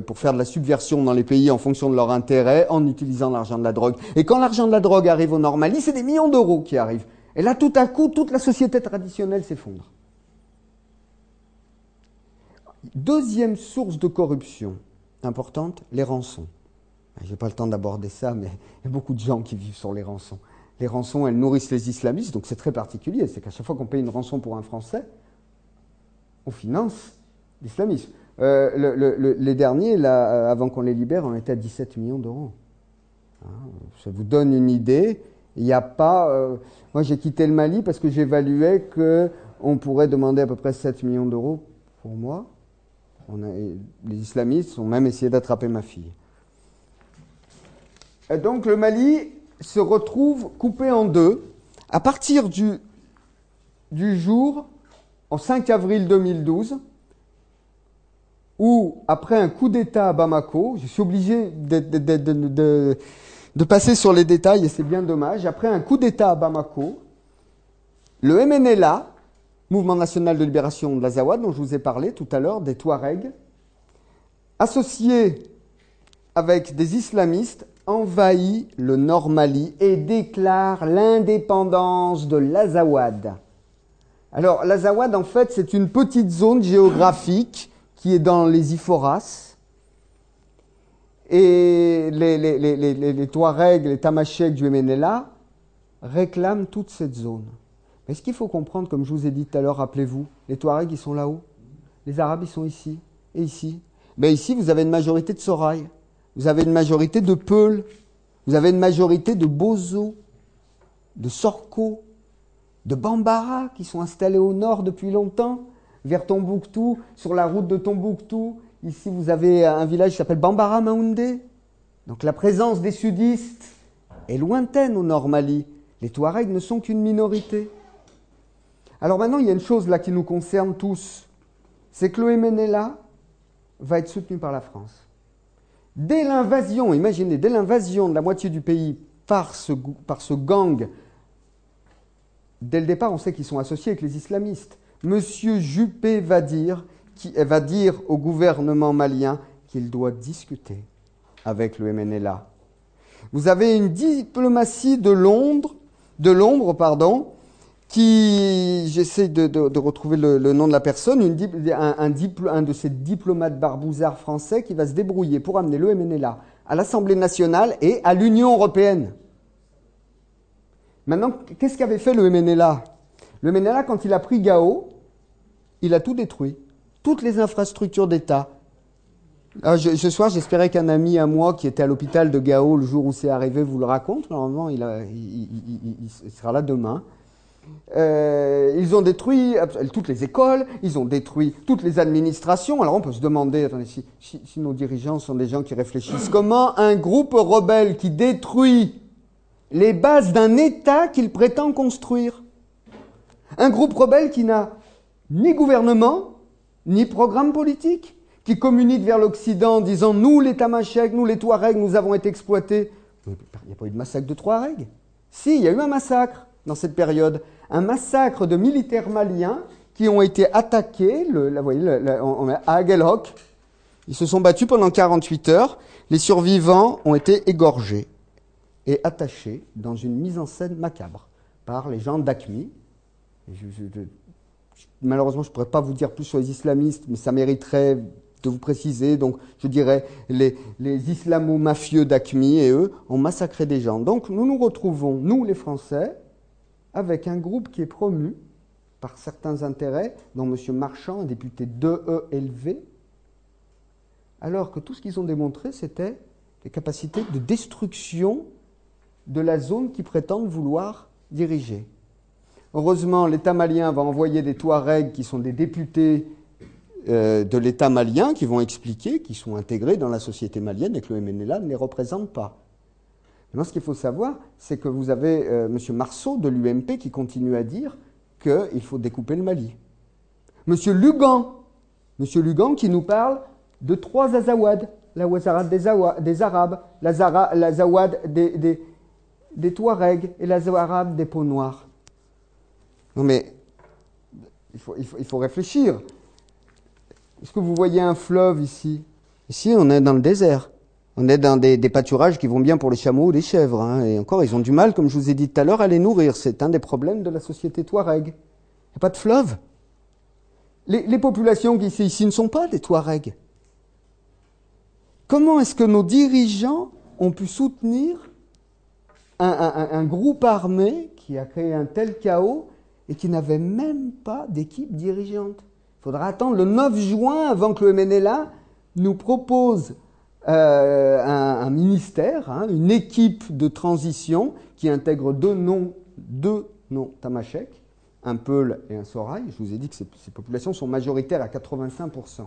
pour faire de la subversion dans les pays en fonction de leurs intérêts en utilisant l'argent de la drogue. Et quand l'argent de la drogue arrive au Normali, c'est des millions d'euros qui arrivent. Et là, tout à coup, toute la société traditionnelle s'effondre. Deuxième source de corruption importante, les rançons. Je n'ai pas le temps d'aborder ça, mais il y a beaucoup de gens qui vivent sur les rançons. Les rançons, elles nourrissent les islamistes, donc c'est très particulier. C'est qu'à chaque fois qu'on paye une rançon pour un Français, on finance l'islamisme. Euh, les derniers, euh, avant qu'on les libère, on était à 17 millions d'euros. Hein, ça vous donne une idée. Il n'y a pas. Euh, moi, j'ai quitté le Mali parce que j'évaluais qu'on pourrait demander à peu près 7 millions d'euros pour moi. On les islamistes ont même essayé d'attraper ma fille. Donc le Mali se retrouve coupé en deux à partir du, du jour, en 5 avril 2012, où, après un coup d'État à Bamako, je suis obligé de, passer sur les détails et c'est bien dommage, après un coup d'État à Bamako, le MNLA, Mouvement national de libération de l'Azawad, dont je vous ai parlé tout à l'heure, des Touaregs, associés avec des islamistes, envahit le Nord Mali et déclare l'indépendance de l'Azawad. Alors, l'Azawad, en fait, c'est une petite zone géographique qui est dans les Iforas. Et les, les, Touaregs, les Tamasheks du MNLA réclament toute cette zone. Mais ce qu'il faut comprendre, comme je vous ai dit tout à l'heure, rappelez-vous, les Touaregs, ils sont là-haut. Les Arabes, ils sont ici. Et ici. Mais ici, vous avez une majorité de Sorail. Vous avez une majorité de Peul. Vous avez une majorité de Bozo, de Sorko, de Bambara, qui sont installés au nord depuis longtemps, vers Tombouctou, sur la route de Tombouctou. Ici, vous avez un village qui s'appelle Bambara Maoundé. Donc la présence des sudistes est lointaine au nord Mali. Les Touaregs ne sont qu'une minorité. Alors maintenant, il y a une chose là qui nous concerne tous, c'est que le MNLA va être soutenu par la France. Dès l'invasion, imaginez, dès l'invasion de la moitié du pays par ce, par ce gang, dès le départ, on sait qu'ils sont associés avec les islamistes. Monsieur Juppé va dire, qui, va dire au gouvernement malien qu'il doit discuter avec le MNLA. Vous avez une diplomatie de Londres, de l'ombre, pardon, qui, j'essaie de, retrouver le, nom de la personne, un, de ces diplomates barbouzards français qui va se débrouiller pour amener le MNLA à l'Assemblée nationale et à l'Union européenne. Maintenant, qu'est-ce qu'avait fait le MNLA Le MNLA, quand il a pris Gao, il a tout détruit. Toutes les infrastructures d'État. Ah, ce soir, j'espérais qu'un ami à moi qui était à l'hôpital de Gao le jour où c'est arrivé vous le raconte. Normalement, il, sera là demain. Euh, ils ont détruit toutes les écoles, ils ont détruit toutes les administrations. Alors on peut se demander, attendez, si, nos dirigeants sont des gens qui réfléchissent, comment un groupe rebelle qui détruit les bases d'un État qu'il prétend construire Un groupe rebelle qui n'a ni gouvernement, ni programme politique, qui communique vers l'Occident en disant nous les Tamashek, nous les Touaregs, nous avons été exploités. Il n'y a pas eu de massacre de Touaregs. Si, il y a eu un massacre dans cette période un massacre de militaires maliens qui ont été attaqués à Aguelhoc. Ils se sont battus pendant 48 heures. Les survivants ont été égorgés et attachés dans une mise en scène macabre par les gens d'Acmi. Malheureusement, je ne pourrais pas vous dire plus sur les islamistes, mais ça mériterait de vous préciser. Donc, je dirais, les, les islamo-mafieux d'Acmi et eux ont massacré des gens. Donc, nous nous retrouvons, nous les Français, avec un groupe qui est promu par certains intérêts, dont M. Marchand, un député de élevé, alors que tout ce qu'ils ont démontré, c'était les capacités de destruction de la zone qu'ils prétendent vouloir diriger. Heureusement, l'État malien va envoyer des Touaregs qui sont des députés euh, de l'État malien qui vont expliquer qu'ils sont intégrés dans la société malienne et que le MNLA ne les représente pas. Maintenant, ce qu'il faut savoir, c'est que vous avez euh, M. Marceau de l'UMP qui continue à dire qu'il faut découper le Mali. M. Lugan, M. Lugan qui nous parle de trois Azawad. La Wazarad des, Arabes, la, des Touaregs et la Zawad des peaux noires. Non mais, il faut, il faut, il faut réfléchir. Est-ce que vous voyez un fleuve ici? Ici, on est dans le désert. On est dans des, pâturages qui vont bien pour les chameaux ou les chèvres. Hein. Et encore, ils ont du mal, comme je vous ai dit tout à l'heure, à les nourrir. C'est un des problèmes de la société Touareg. Il n'y a pas de fleuve. Les, populations qui sont ici ne sont pas des Touaregs. Comment est-ce que nos dirigeants ont pu soutenir un, groupe armé qui a créé un tel chaos et qui n'avait même pas d'équipe dirigeante Il faudra attendre le 9 juin avant que le MNLA nous propose euh, un, ministère, hein, une équipe de transition qui intègre deux noms, deux noms tamashek, un Peul et un Sorail. Je vous ai dit que ces, populations sont majoritaires à 85%.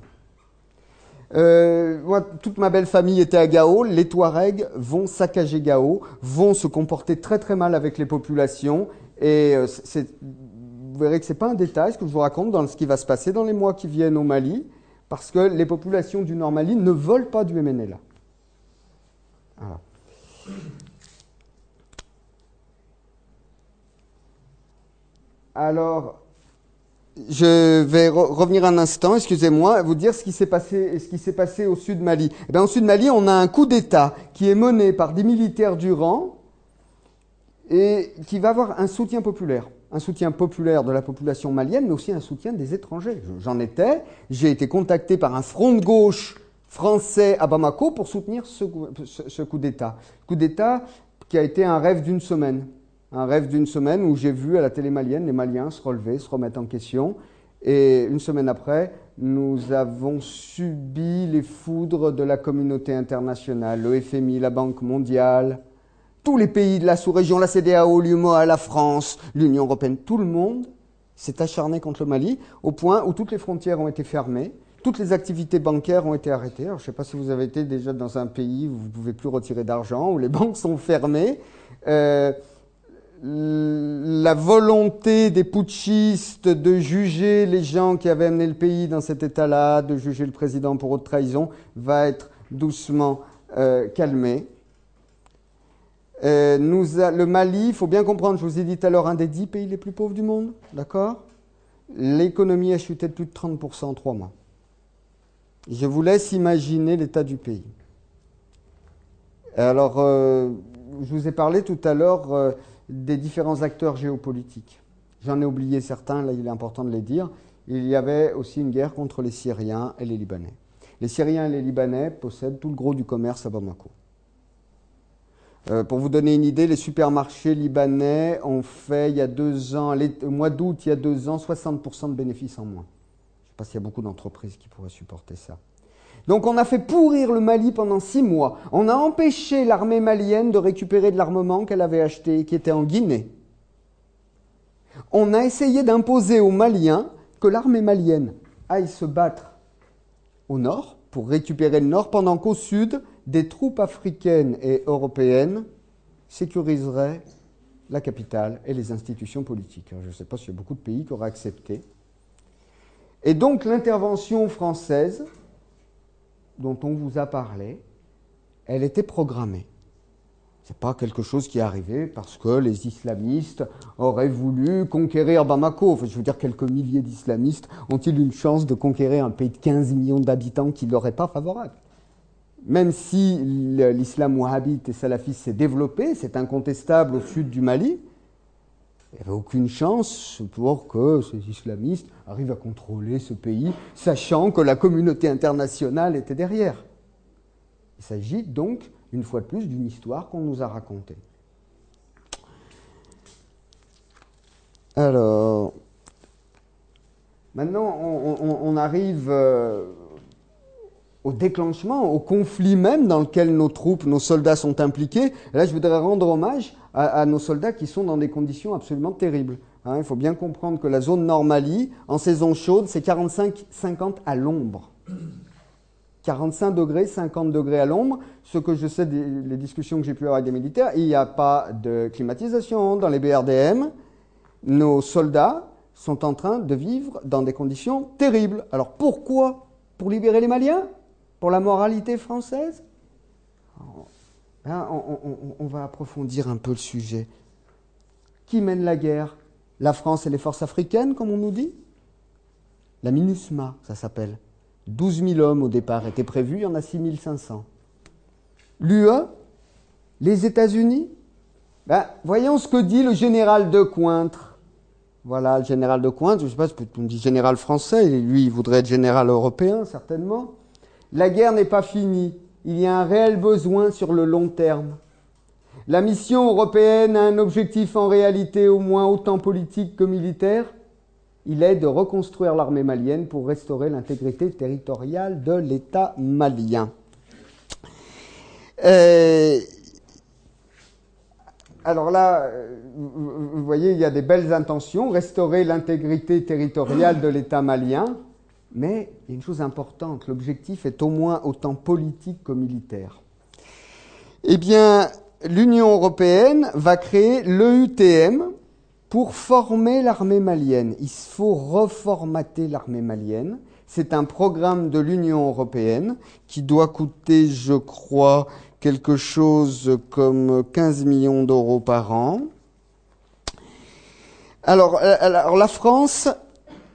Euh, toute ma belle famille était à Gao. Les Touaregs vont saccager Gao, vont se comporter très très mal avec les populations. Et euh, vous verrez que c'est pas un détail ce que je vous raconte dans ce qui va se passer dans les mois qui viennent au Mali parce que les populations du Nord Mali ne veulent pas du MNLA. Alors, je vais re revenir un instant, excusez-moi, vous dire ce qui s'est passé, ce au sud Mali. Eh bien, au sud Mali, on a un coup d'État qui est mené par des militaires du rang et qui va avoir un soutien populaire un soutien populaire de la population malienne, mais aussi un soutien des étrangers. J'en étais, j'ai été contacté par un front de gauche français à Bamako pour soutenir ce, coup d'État. Coup d'État qui a été un rêve d'une semaine. Un rêve d'une semaine où j'ai vu à la télé malienne les Maliens se relever, se remettre en question. Et une semaine après, nous avons subi les foudres de la communauté internationale, le FMI, la Banque mondiale, tous les pays de la sous-région, la CDAO, l'UMOA, la France, l'Union européenne, tout le monde s'est acharné contre le Mali au point où toutes les frontières ont été fermées, toutes les activités bancaires ont été arrêtées. Alors, je ne sais pas si vous avez été déjà dans un pays où vous ne pouvez plus retirer d'argent, où les banques sont fermées. Euh, la volonté des putschistes de juger les gens qui avaient amené le pays dans cet état-là, de juger le président pour haute trahison, va être doucement euh, calmée. Euh, le Mali, il faut bien comprendre, je vous ai dit tout à l'heure, un des dix pays les plus pauvres du monde, d'accord? L'économie a chuté de plus de 30% en trois mois. Je vous laisse imaginer l'état du pays. Alors, euh, je vous ai parlé tout à l'heure euh, des différents acteurs géopolitiques. J'en ai oublié certains, là il est important de les dire. Il y avait aussi une guerre contre les Syriens et les Libanais. Les Syriens et les Libanais possèdent tout le gros du commerce à Bamako. Euh, pour vous donner une idée, les supermarchés libanais ont fait il y a deux ans, les, au mois d'août il y a deux ans, 60% de bénéfices en moins. Je ne sais pas s'il y a beaucoup d'entreprises qui pourraient supporter ça. Donc on a fait pourrir le Mali pendant six mois. On a empêché l'armée malienne de récupérer de l'armement qu'elle avait acheté, qui était en Guinée. On a essayé d'imposer aux Maliens que l'armée malienne aille se battre au nord pour récupérer le nord, pendant qu'au sud, des troupes africaines et européennes sécuriseraient la capitale et les institutions politiques. je ne sais pas s'il y a beaucoup de pays qui auraient accepté. Et donc l'intervention française, dont on vous a parlé, elle était programmée. Ce n'est pas quelque chose qui est arrivé parce que les islamistes auraient voulu conquérir Bamako. Je veux dire, quelques milliers d'islamistes ont-ils une chance de conquérir un pays de 15 millions d'habitants qui ne leur est pas favorable? Même si l'islam wahhabite et salafiste s'est développé, c'est incontestable au sud du Mali, il n'y avait aucune chance pour que ces islamistes arrivent à contrôler ce pays, sachant que la communauté internationale était derrière. Il s'agit donc, une fois de plus, d'une histoire qu'on nous a racontée. Alors, maintenant, on, arrive. Euh, au déclenchement, au conflit même dans lequel nos troupes, nos soldats sont impliqués. Là, je voudrais rendre hommage à, nos soldats qui sont dans des conditions absolument terribles. Hein, il faut bien comprendre que la zone Nord-Mali, en saison chaude, c'est 45-50 à l'ombre. 45 degrés, 50 degrés à l'ombre. Ce que je sais des discussions que j'ai pu avoir avec des militaires, il n'y a pas de climatisation dans les BRDM. Nos soldats sont en train de vivre dans des conditions terribles. Alors pourquoi? Pour libérer les Maliens? Pour la moralité française hein, on, va approfondir un peu le sujet. Qui mène la guerre? La France et les forces africaines, comme on nous dit? La MINUSMA, ça s'appelle. 12 000 hommes au départ étaient prévus, il y en a 6 500. L'UE Les États-Unis? Ben, Voyons ce que dit le général de Cointre. Voilà, le général de Cointre, je ne sais pas, on dit général français, lui, il voudrait être général européen, certainement. La guerre n'est pas finie. Il y a un réel besoin sur le long terme. La mission européenne a un objectif en réalité au moins autant politique que militaire. Il est de reconstruire l'armée malienne pour restaurer l'intégrité territoriale de l'État malien. Euh, alors là, vous voyez, il y a des belles intentions, restaurer l'intégrité territoriale de l'État malien. Mais il y a une chose importante, l'objectif est au moins autant politique que militaire. Eh bien, l'Union européenne va créer l'EUTM pour former l'armée malienne. Il faut reformater l'armée malienne. C'est un programme de l'Union européenne qui doit coûter, je crois, quelque chose comme 15 millions d'euros par an. Alors, euh, alors la France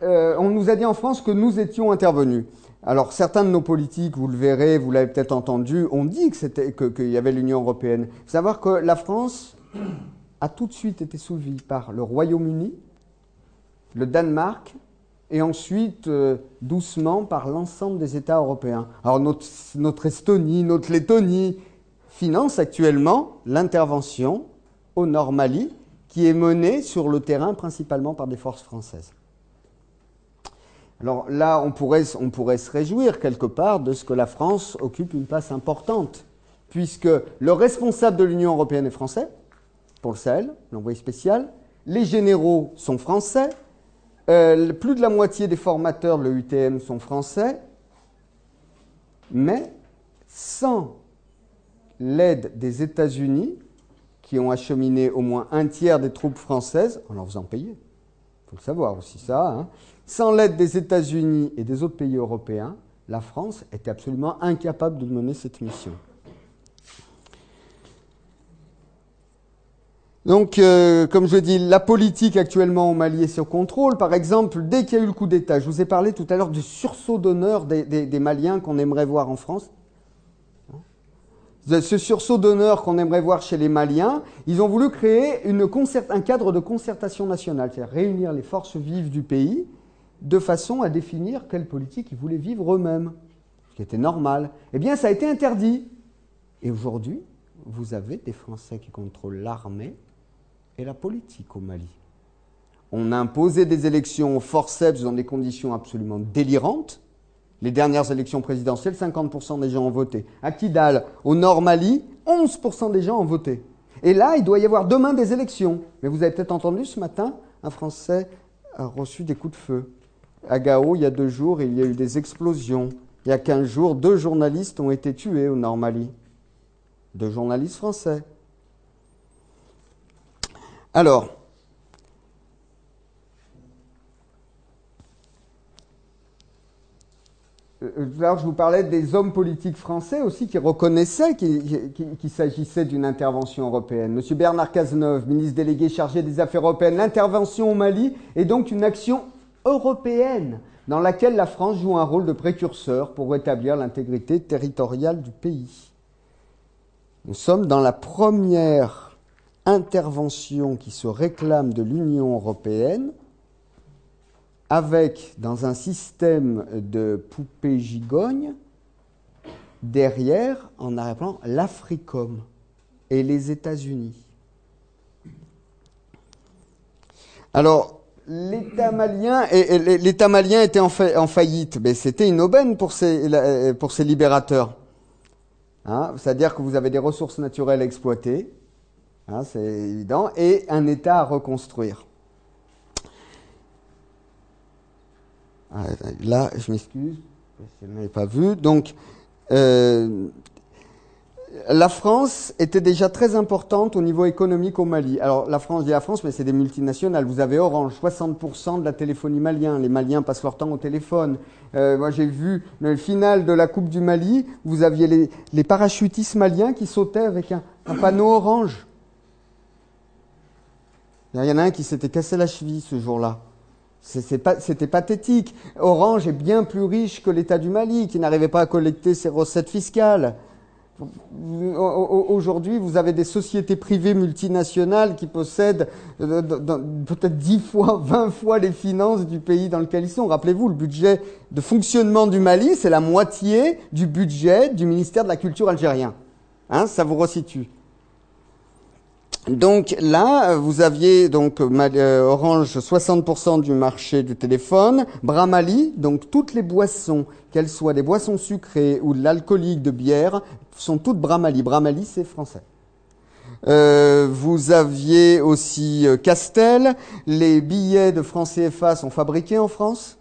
euh, on nous a dit en France que nous étions intervenus. Alors certains de nos politiques, vous le verrez, vous l'avez peut-être entendu, ont dit que qu'il y avait l'Union européenne. Il faut savoir que la France a tout de suite été suivie par le Royaume-Uni, le Danemark et ensuite euh, doucement par l'ensemble des États européens. Alors notre, notre Estonie, notre Lettonie financent actuellement l'intervention au Nord Mali qui est menée sur le terrain principalement par des forces françaises. Alors là, on pourrait, se réjouir quelque part de ce que la France occupe une place importante, puisque le responsable de l'Union européenne est français, pour le Sahel, l'envoyé spécial, les généraux sont français, euh, plus de la moitié des formateurs de l'UTM sont français, mais sans l'aide des États-Unis, qui ont acheminé au moins un tiers des troupes françaises, en leur faisant payer, il faut le savoir aussi ça, hein, sans l'aide des États-Unis et des autres pays européens, la France était absolument incapable de mener cette mission. Donc, euh, comme je dis, la politique actuellement au Mali est sur contrôle. Par exemple, dès qu'il y a eu le coup d'État, je vous ai parlé tout à l'heure du sursaut d'honneur des, Maliens qu'on aimerait voir en France. Ce sursaut d'honneur qu'on aimerait voir chez les Maliens, ils ont voulu créer un cadre de concertation nationale, c'est-à-dire réunir les forces vives du pays de façon à définir quelle politique ils voulaient vivre eux-mêmes, ce qui était normal. Eh bien, ça a été interdit. Et aujourd'hui, vous avez des Français qui contrôlent l'armée et la politique au Mali. On a imposé des élections forceps dans des conditions absolument délirantes. Les dernières élections présidentielles, 50% des gens ont voté. À Kidal, au nord Mali, 11% des gens ont voté. Et là, il doit y avoir demain des élections. Mais vous avez peut-être entendu ce matin, un Français a reçu des coups de feu. À Gao, il y a deux jours, il y a eu des explosions. Il y a quinze jours, deux journalistes ont été tués au Nord Mali. Deux journalistes français. Alors, euh, euh, je vous parlais des hommes politiques français aussi qui reconnaissaient qu'il s'agissait d'une intervention européenne. Monsieur Bernard Cazeneuve, ministre délégué chargé des Affaires européennes, l'intervention au Mali est donc une action européenne dans laquelle la France joue un rôle de précurseur pour rétablir l'intégrité territoriale du pays. Nous sommes dans la première intervention qui se réclame de l'Union européenne avec, dans un système de poupées gigognes, derrière, en arrière-plan, l'Africom et les États-Unis. Alors, L'État malien, était en, faillite, mais c'était une aubaine pour pour ces libérateurs. Hein, c'est-à-dire que vous avez des ressources naturelles à exploiter, hein, c'est évident, et un État à reconstruire. Ah, là, je m'excuse, je ne l'avais pas vu. Donc, euh, la France était déjà très importante au niveau économique au Mali. Alors la France, dis la France, mais c'est des multinationales. Vous avez Orange, 60% de la téléphonie malienne. Les Maliens passent leur temps au téléphone. Euh, moi j'ai vu le final de la Coupe du Mali, vous aviez les, parachutistes maliens qui sautaient avec un, un panneau orange. Il y en a un qui s'était cassé la cheville ce jour-là. C'était pathétique. Orange est bien plus riche que l'État du Mali, qui n'arrivait pas à collecter ses recettes fiscales. Aujourd'hui, vous avez des sociétés privées multinationales qui possèdent euh, peut-être 10 fois, 20 fois les finances du pays dans lequel ils sont. Rappelez-vous, le budget de fonctionnement du Mali, c'est la moitié du budget du ministère de la Culture algérien. Hein, ça vous resitue. Donc là, vous aviez donc euh, Orange 60% du marché du téléphone, Bramali, donc toutes les boissons, qu'elles soient des boissons sucrées ou de l'alcoolique de bière, sont toutes Bramali. Bramali, c'est français. Euh, vous aviez aussi euh, Castel. Les billets de francs CFA sont fabriqués en France.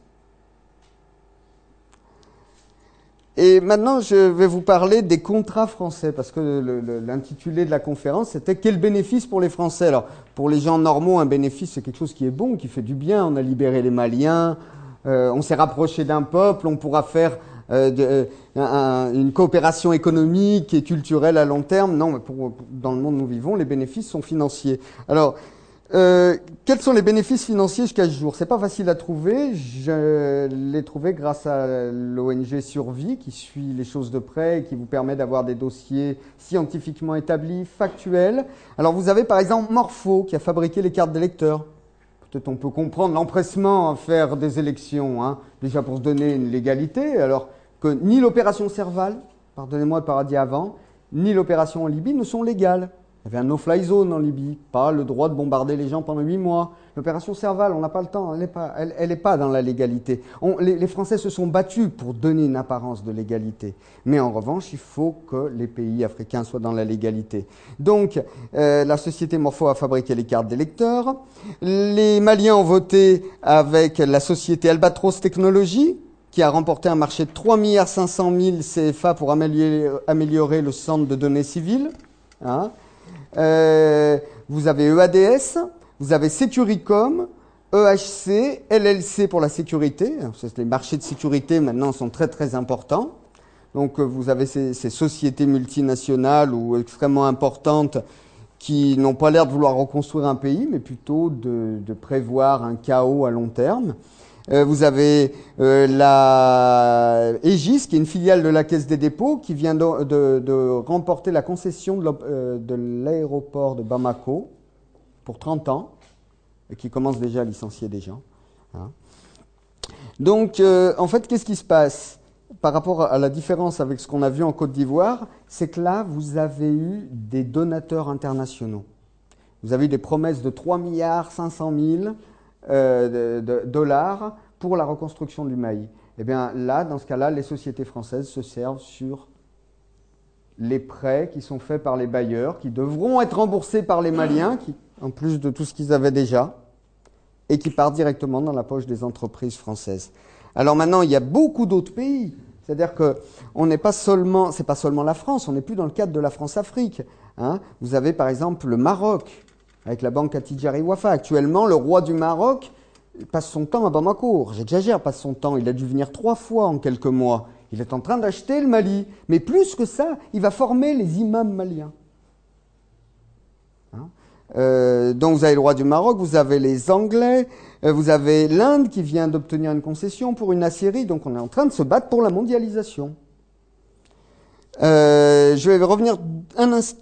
Et maintenant, je vais vous parler des contrats français, parce que l'intitulé de la conférence, c'était Quel bénéfice pour les Français? Alors, pour les gens normaux, un bénéfice, c'est quelque chose qui est bon, qui fait du bien. On a libéré les Maliens, euh, on s'est rapproché d'un peuple, on pourra faire euh, euh, une coopération économique et culturelle à long terme. Non, mais dans le monde où nous vivons, les bénéfices sont financiers. Alors, euh, quels sont les bénéfices financiers jusqu'à ce jour? C'est pas facile à trouver. Je l'ai trouvé grâce à l'ONG Survie qui suit les choses de près et qui vous permet d'avoir des dossiers scientifiquement établis, factuels. Alors vous avez par exemple Morpho qui a fabriqué les cartes d'électeurs. Peut-être on peut comprendre l'empressement à faire des élections, hein, déjà pour se donner une légalité, alors que ni l'opération Serval, pardonnez-moi le paradis avant, ni l'opération en Libye ne sont légales. Il y avait un no-fly zone en Libye, pas le droit de bombarder les gens pendant huit mois. L'opération Serval, on n'a pas le temps, elle n'est pas, dans la légalité. les, Français se sont battus pour donner une apparence de légalité. Mais en revanche, il faut que les pays africains soient dans la légalité. Donc, euh, la société Morpho a fabriqué les cartes d'électeurs. Les Maliens ont voté avec la société Albatros Technologies, qui a remporté un marché de 3 500 000 CFA pour améliorer, le centre de données civiles. Hein. Euh, vous avez EADS, vous avez Securicom, EHC, LLC pour la sécurité. Les marchés de sécurité maintenant sont très très importants. Donc euh, vous avez ces, sociétés multinationales ou extrêmement importantes qui n'ont pas l'air de vouloir reconstruire un pays, mais plutôt de prévoir un chaos à long terme. Euh, vous avez euh, la Aegis, qui est une filiale de la Caisse des dépôts, qui vient de, remporter la concession euh, de l'aéroport de Bamako pour 30 ans, et qui commence déjà à licencier des gens. Hein. Donc, en fait, qu'est-ce qui se passe par rapport à la différence avec ce qu'on a vu en Côte d'Ivoire? C'est que là, vous avez eu des donateurs internationaux. Vous avez eu des promesses de 3 milliards 500 000 euh, de, dollars pour la reconstruction du Mali. Eh bien là, dans ce cas-là, les sociétés françaises se servent sur les prêts qui sont faits par les bailleurs, qui devront être remboursés par les Maliens, qui, en plus de tout ce qu'ils avaient déjà, et qui partent directement dans la poche des entreprises françaises. Alors maintenant, il y a beaucoup d'autres pays. C'est-à-dire que on n'est pas seulement, c'est pas seulement la France, on n'est plus dans le cadre de la France-Afrique. Hein. Vous avez par exemple le Maroc, avec la banque Atidjari Wafa. Actuellement, le roi du Maroc passe son temps à Bamako. J'exagère, passe son temps. Il a dû venir trois fois en quelques mois. Il est en train d'acheter le Mali. Mais plus que ça, il va former les imams maliens. Hein euh, donc vous avez le roi du Maroc, vous avez les Anglais, euh, vous avez l'Inde qui vient d'obtenir une concession pour une Assyrie. Donc on est en train de se battre pour la mondialisation. Euh, je vais revenir un instant.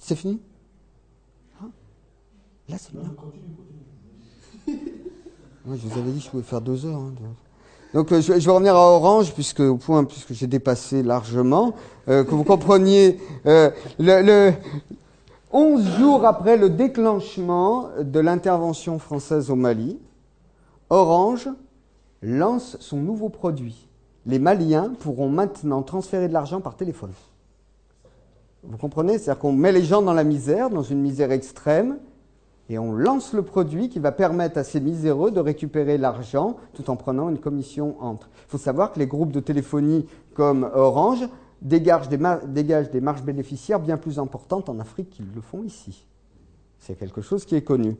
C'est fini? Là, c'est bien. je vous avais dit que je pouvais faire deux heures. Hein, donc, euh, je, vais revenir à Orange, puisque au point, puisque j'ai dépassé largement, euh, que vous compreniez euh, le, le 11 jours après le déclenchement de l'intervention française au Mali, Orange lance son nouveau produit. Les Maliens pourront maintenant transférer de l'argent par téléphone. Vous comprenez? C'est-à-dire qu'on met les gens dans la misère, dans une misère extrême, et on lance le produit qui va permettre à ces miséreux de récupérer l'argent tout en prenant une commission entre. Il faut savoir que les groupes de téléphonie comme Orange dégagent des, marges bénéficiaires bien plus importantes en Afrique qu'ils le font ici. C'est quelque chose qui est connu.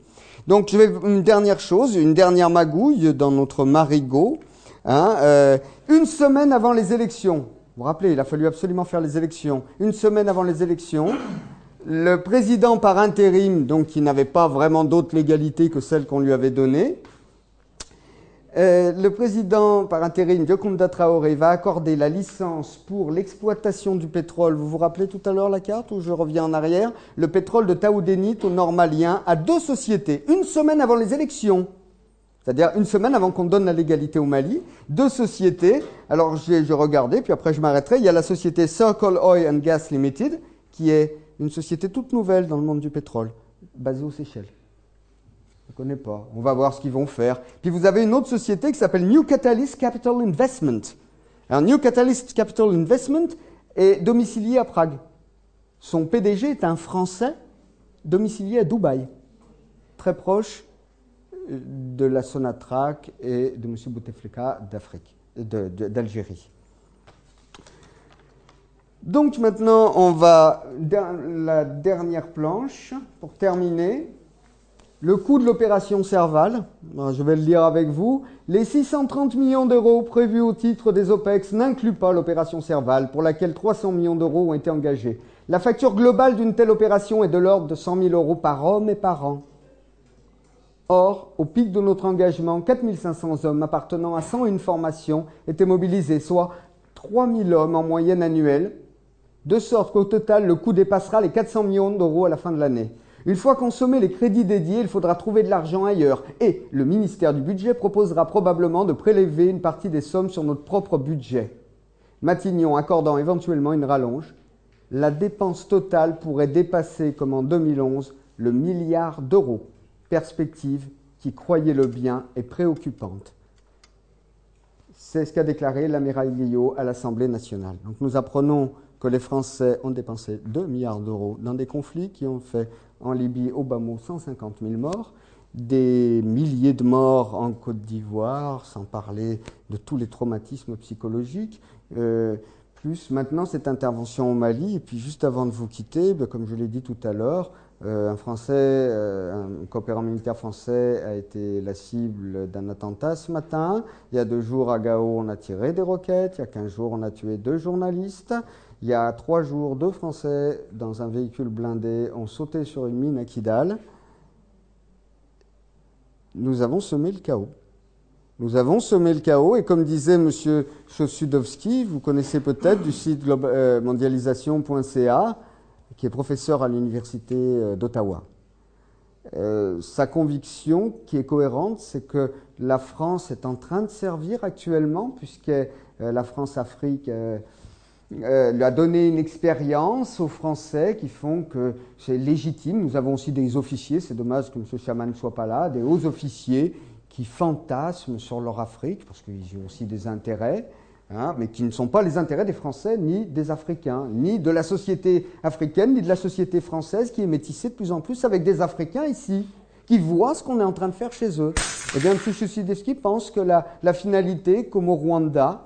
Donc, je vais une dernière chose, une dernière magouille dans notre marigot. Hein, euh, une semaine avant les élections, vous vous rappelez, il a fallu absolument faire les élections. Une semaine avant les élections, le président par intérim, donc qui n'avait pas vraiment d'autre légalité que celle qu'on lui avait donnée, euh, le président par intérim, Diokounda Traoré, va accorder la licence pour l'exploitation du pétrole. Vous vous rappelez tout à l'heure la carte où je reviens en arrière? Le pétrole de Taoudénit au nord malien à deux sociétés, une semaine avant les élections. C'est-à-dire une semaine avant qu'on donne la légalité au Mali, deux sociétés. Alors je regardais, puis après je m'arrêterai. Il y a la société Circle Oil and Gas Limited, qui est une société toute nouvelle dans le monde du pétrole, basée aux Seychelles. Je ne connais pas. On va voir ce qu'ils vont faire. Puis vous avez une autre société qui s'appelle New Catalyst Capital Investment. Alors New Catalyst Capital Investment est domicilié à Prague. Son PDG est un Français domicilié à Dubaï, très proche de la Sonatrach et de M. Bouteflika d'Afrique, d'Algérie. Donc maintenant, on va la dernière planche pour terminer. Le coût de l'opération Serval, je vais le lire avec vous. Les 630 millions d'euros prévus au titre des OPEX n'incluent pas l'opération Serval, pour laquelle 300 millions d'euros ont été engagés. La facture globale d'une telle opération est de l'ordre de 100 000 euros par homme et par an. Or, au pic de notre engagement, 4500 hommes appartenant à 101 formations étaient mobilisés, soit 3000 hommes en moyenne annuelle, de sorte qu'au total, le coût dépassera les 400 millions d'euros à la fin de l'année. Une fois consommés les crédits dédiés, il faudra trouver de l'argent ailleurs et le ministère du Budget proposera probablement de prélever une partie des sommes sur notre propre budget. Matignon accordant éventuellement une rallonge, la dépense totale pourrait dépasser, comme en 2011, le milliard d'euros perspective qui, croyait le bien, est préoccupante. C'est ce qu'a déclaré l'amiral Guillot à l'Assemblée nationale. Donc nous apprenons que les Français ont dépensé 2 milliards d'euros dans des conflits qui ont fait en Libye, au bas mot, 150 000 morts, des milliers de morts en Côte d'Ivoire, sans parler de tous les traumatismes psychologiques. Euh, plus maintenant cette intervention au Mali. Et puis juste avant de vous quitter, ben, comme je l'ai dit tout à l'heure, euh, un Français, euh, un coopérant militaire français a été la cible d'un attentat ce matin. Il y a deux jours à Gao, on a tiré des roquettes. Il y a quinze jours, on a tué deux journalistes. Il y a trois jours, deux Français dans un véhicule blindé ont sauté sur une mine à Kidal. Nous avons semé le chaos. Nous avons semé le chaos et comme disait M. Chosudowski, vous connaissez peut-être du site euh, mondialisation.ca, qui est professeur à l'Université euh, d'Ottawa. Euh, sa conviction, qui est cohérente, c'est que la France est en train de servir actuellement, puisque la France-Afrique lui a donné une expérience aux Français qui font que c'est légitime. Nous avons aussi des officiers, c'est dommage que M. Chaman ne soit pas là, des hauts officiers qui fantasment sur leur Afrique, parce qu'ils ont aussi des intérêts. Hein, mais qui ne sont pas les intérêts des Français ni des Africains, ni de la société africaine, ni de la société française qui est métissée de plus en plus avec des Africains ici, qui voient ce qu'on est en train de faire chez eux. Eh bien, M. Chusidevski pense que la, finalité, comme au Rwanda,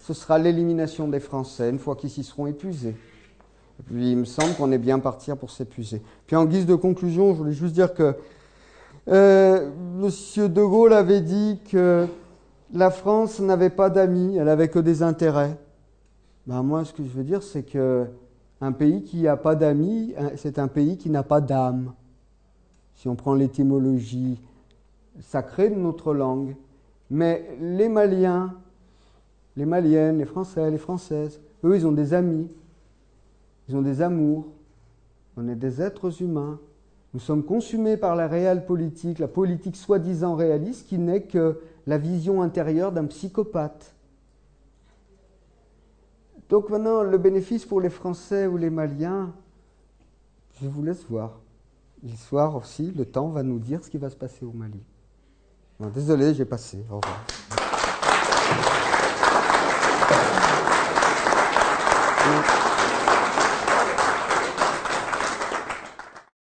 ce sera l'élimination des Français une fois qu'ils s'y seront épuisés. Et puis, il me semble qu'on est bien parti pour s'épuiser. Puis, en guise de conclusion, je voulais juste dire que euh, M. De Gaulle avait dit que la France n'avait pas d'amis, elle avait que des intérêts. Ben moi, ce que je veux dire, c'est que un pays qui n'a pas d'amis, hein, c'est un pays qui n'a pas d'âme. Si on prend l'étymologie sacrée de notre langue. Mais les Maliens, les Maliennes, les Français, les Françaises, eux, ils ont des amis, ils ont des amours. On est des êtres humains. Nous sommes consumés par la réelle politique, la politique soi-disant réaliste, qui n'est que la vision intérieure d'un psychopathe. Donc maintenant, le bénéfice pour les Français ou les Maliens, je vous laisse voir. L'histoire aussi, le temps va nous dire ce qui va se passer au Mali. désolé, j'ai passé. Au revoir.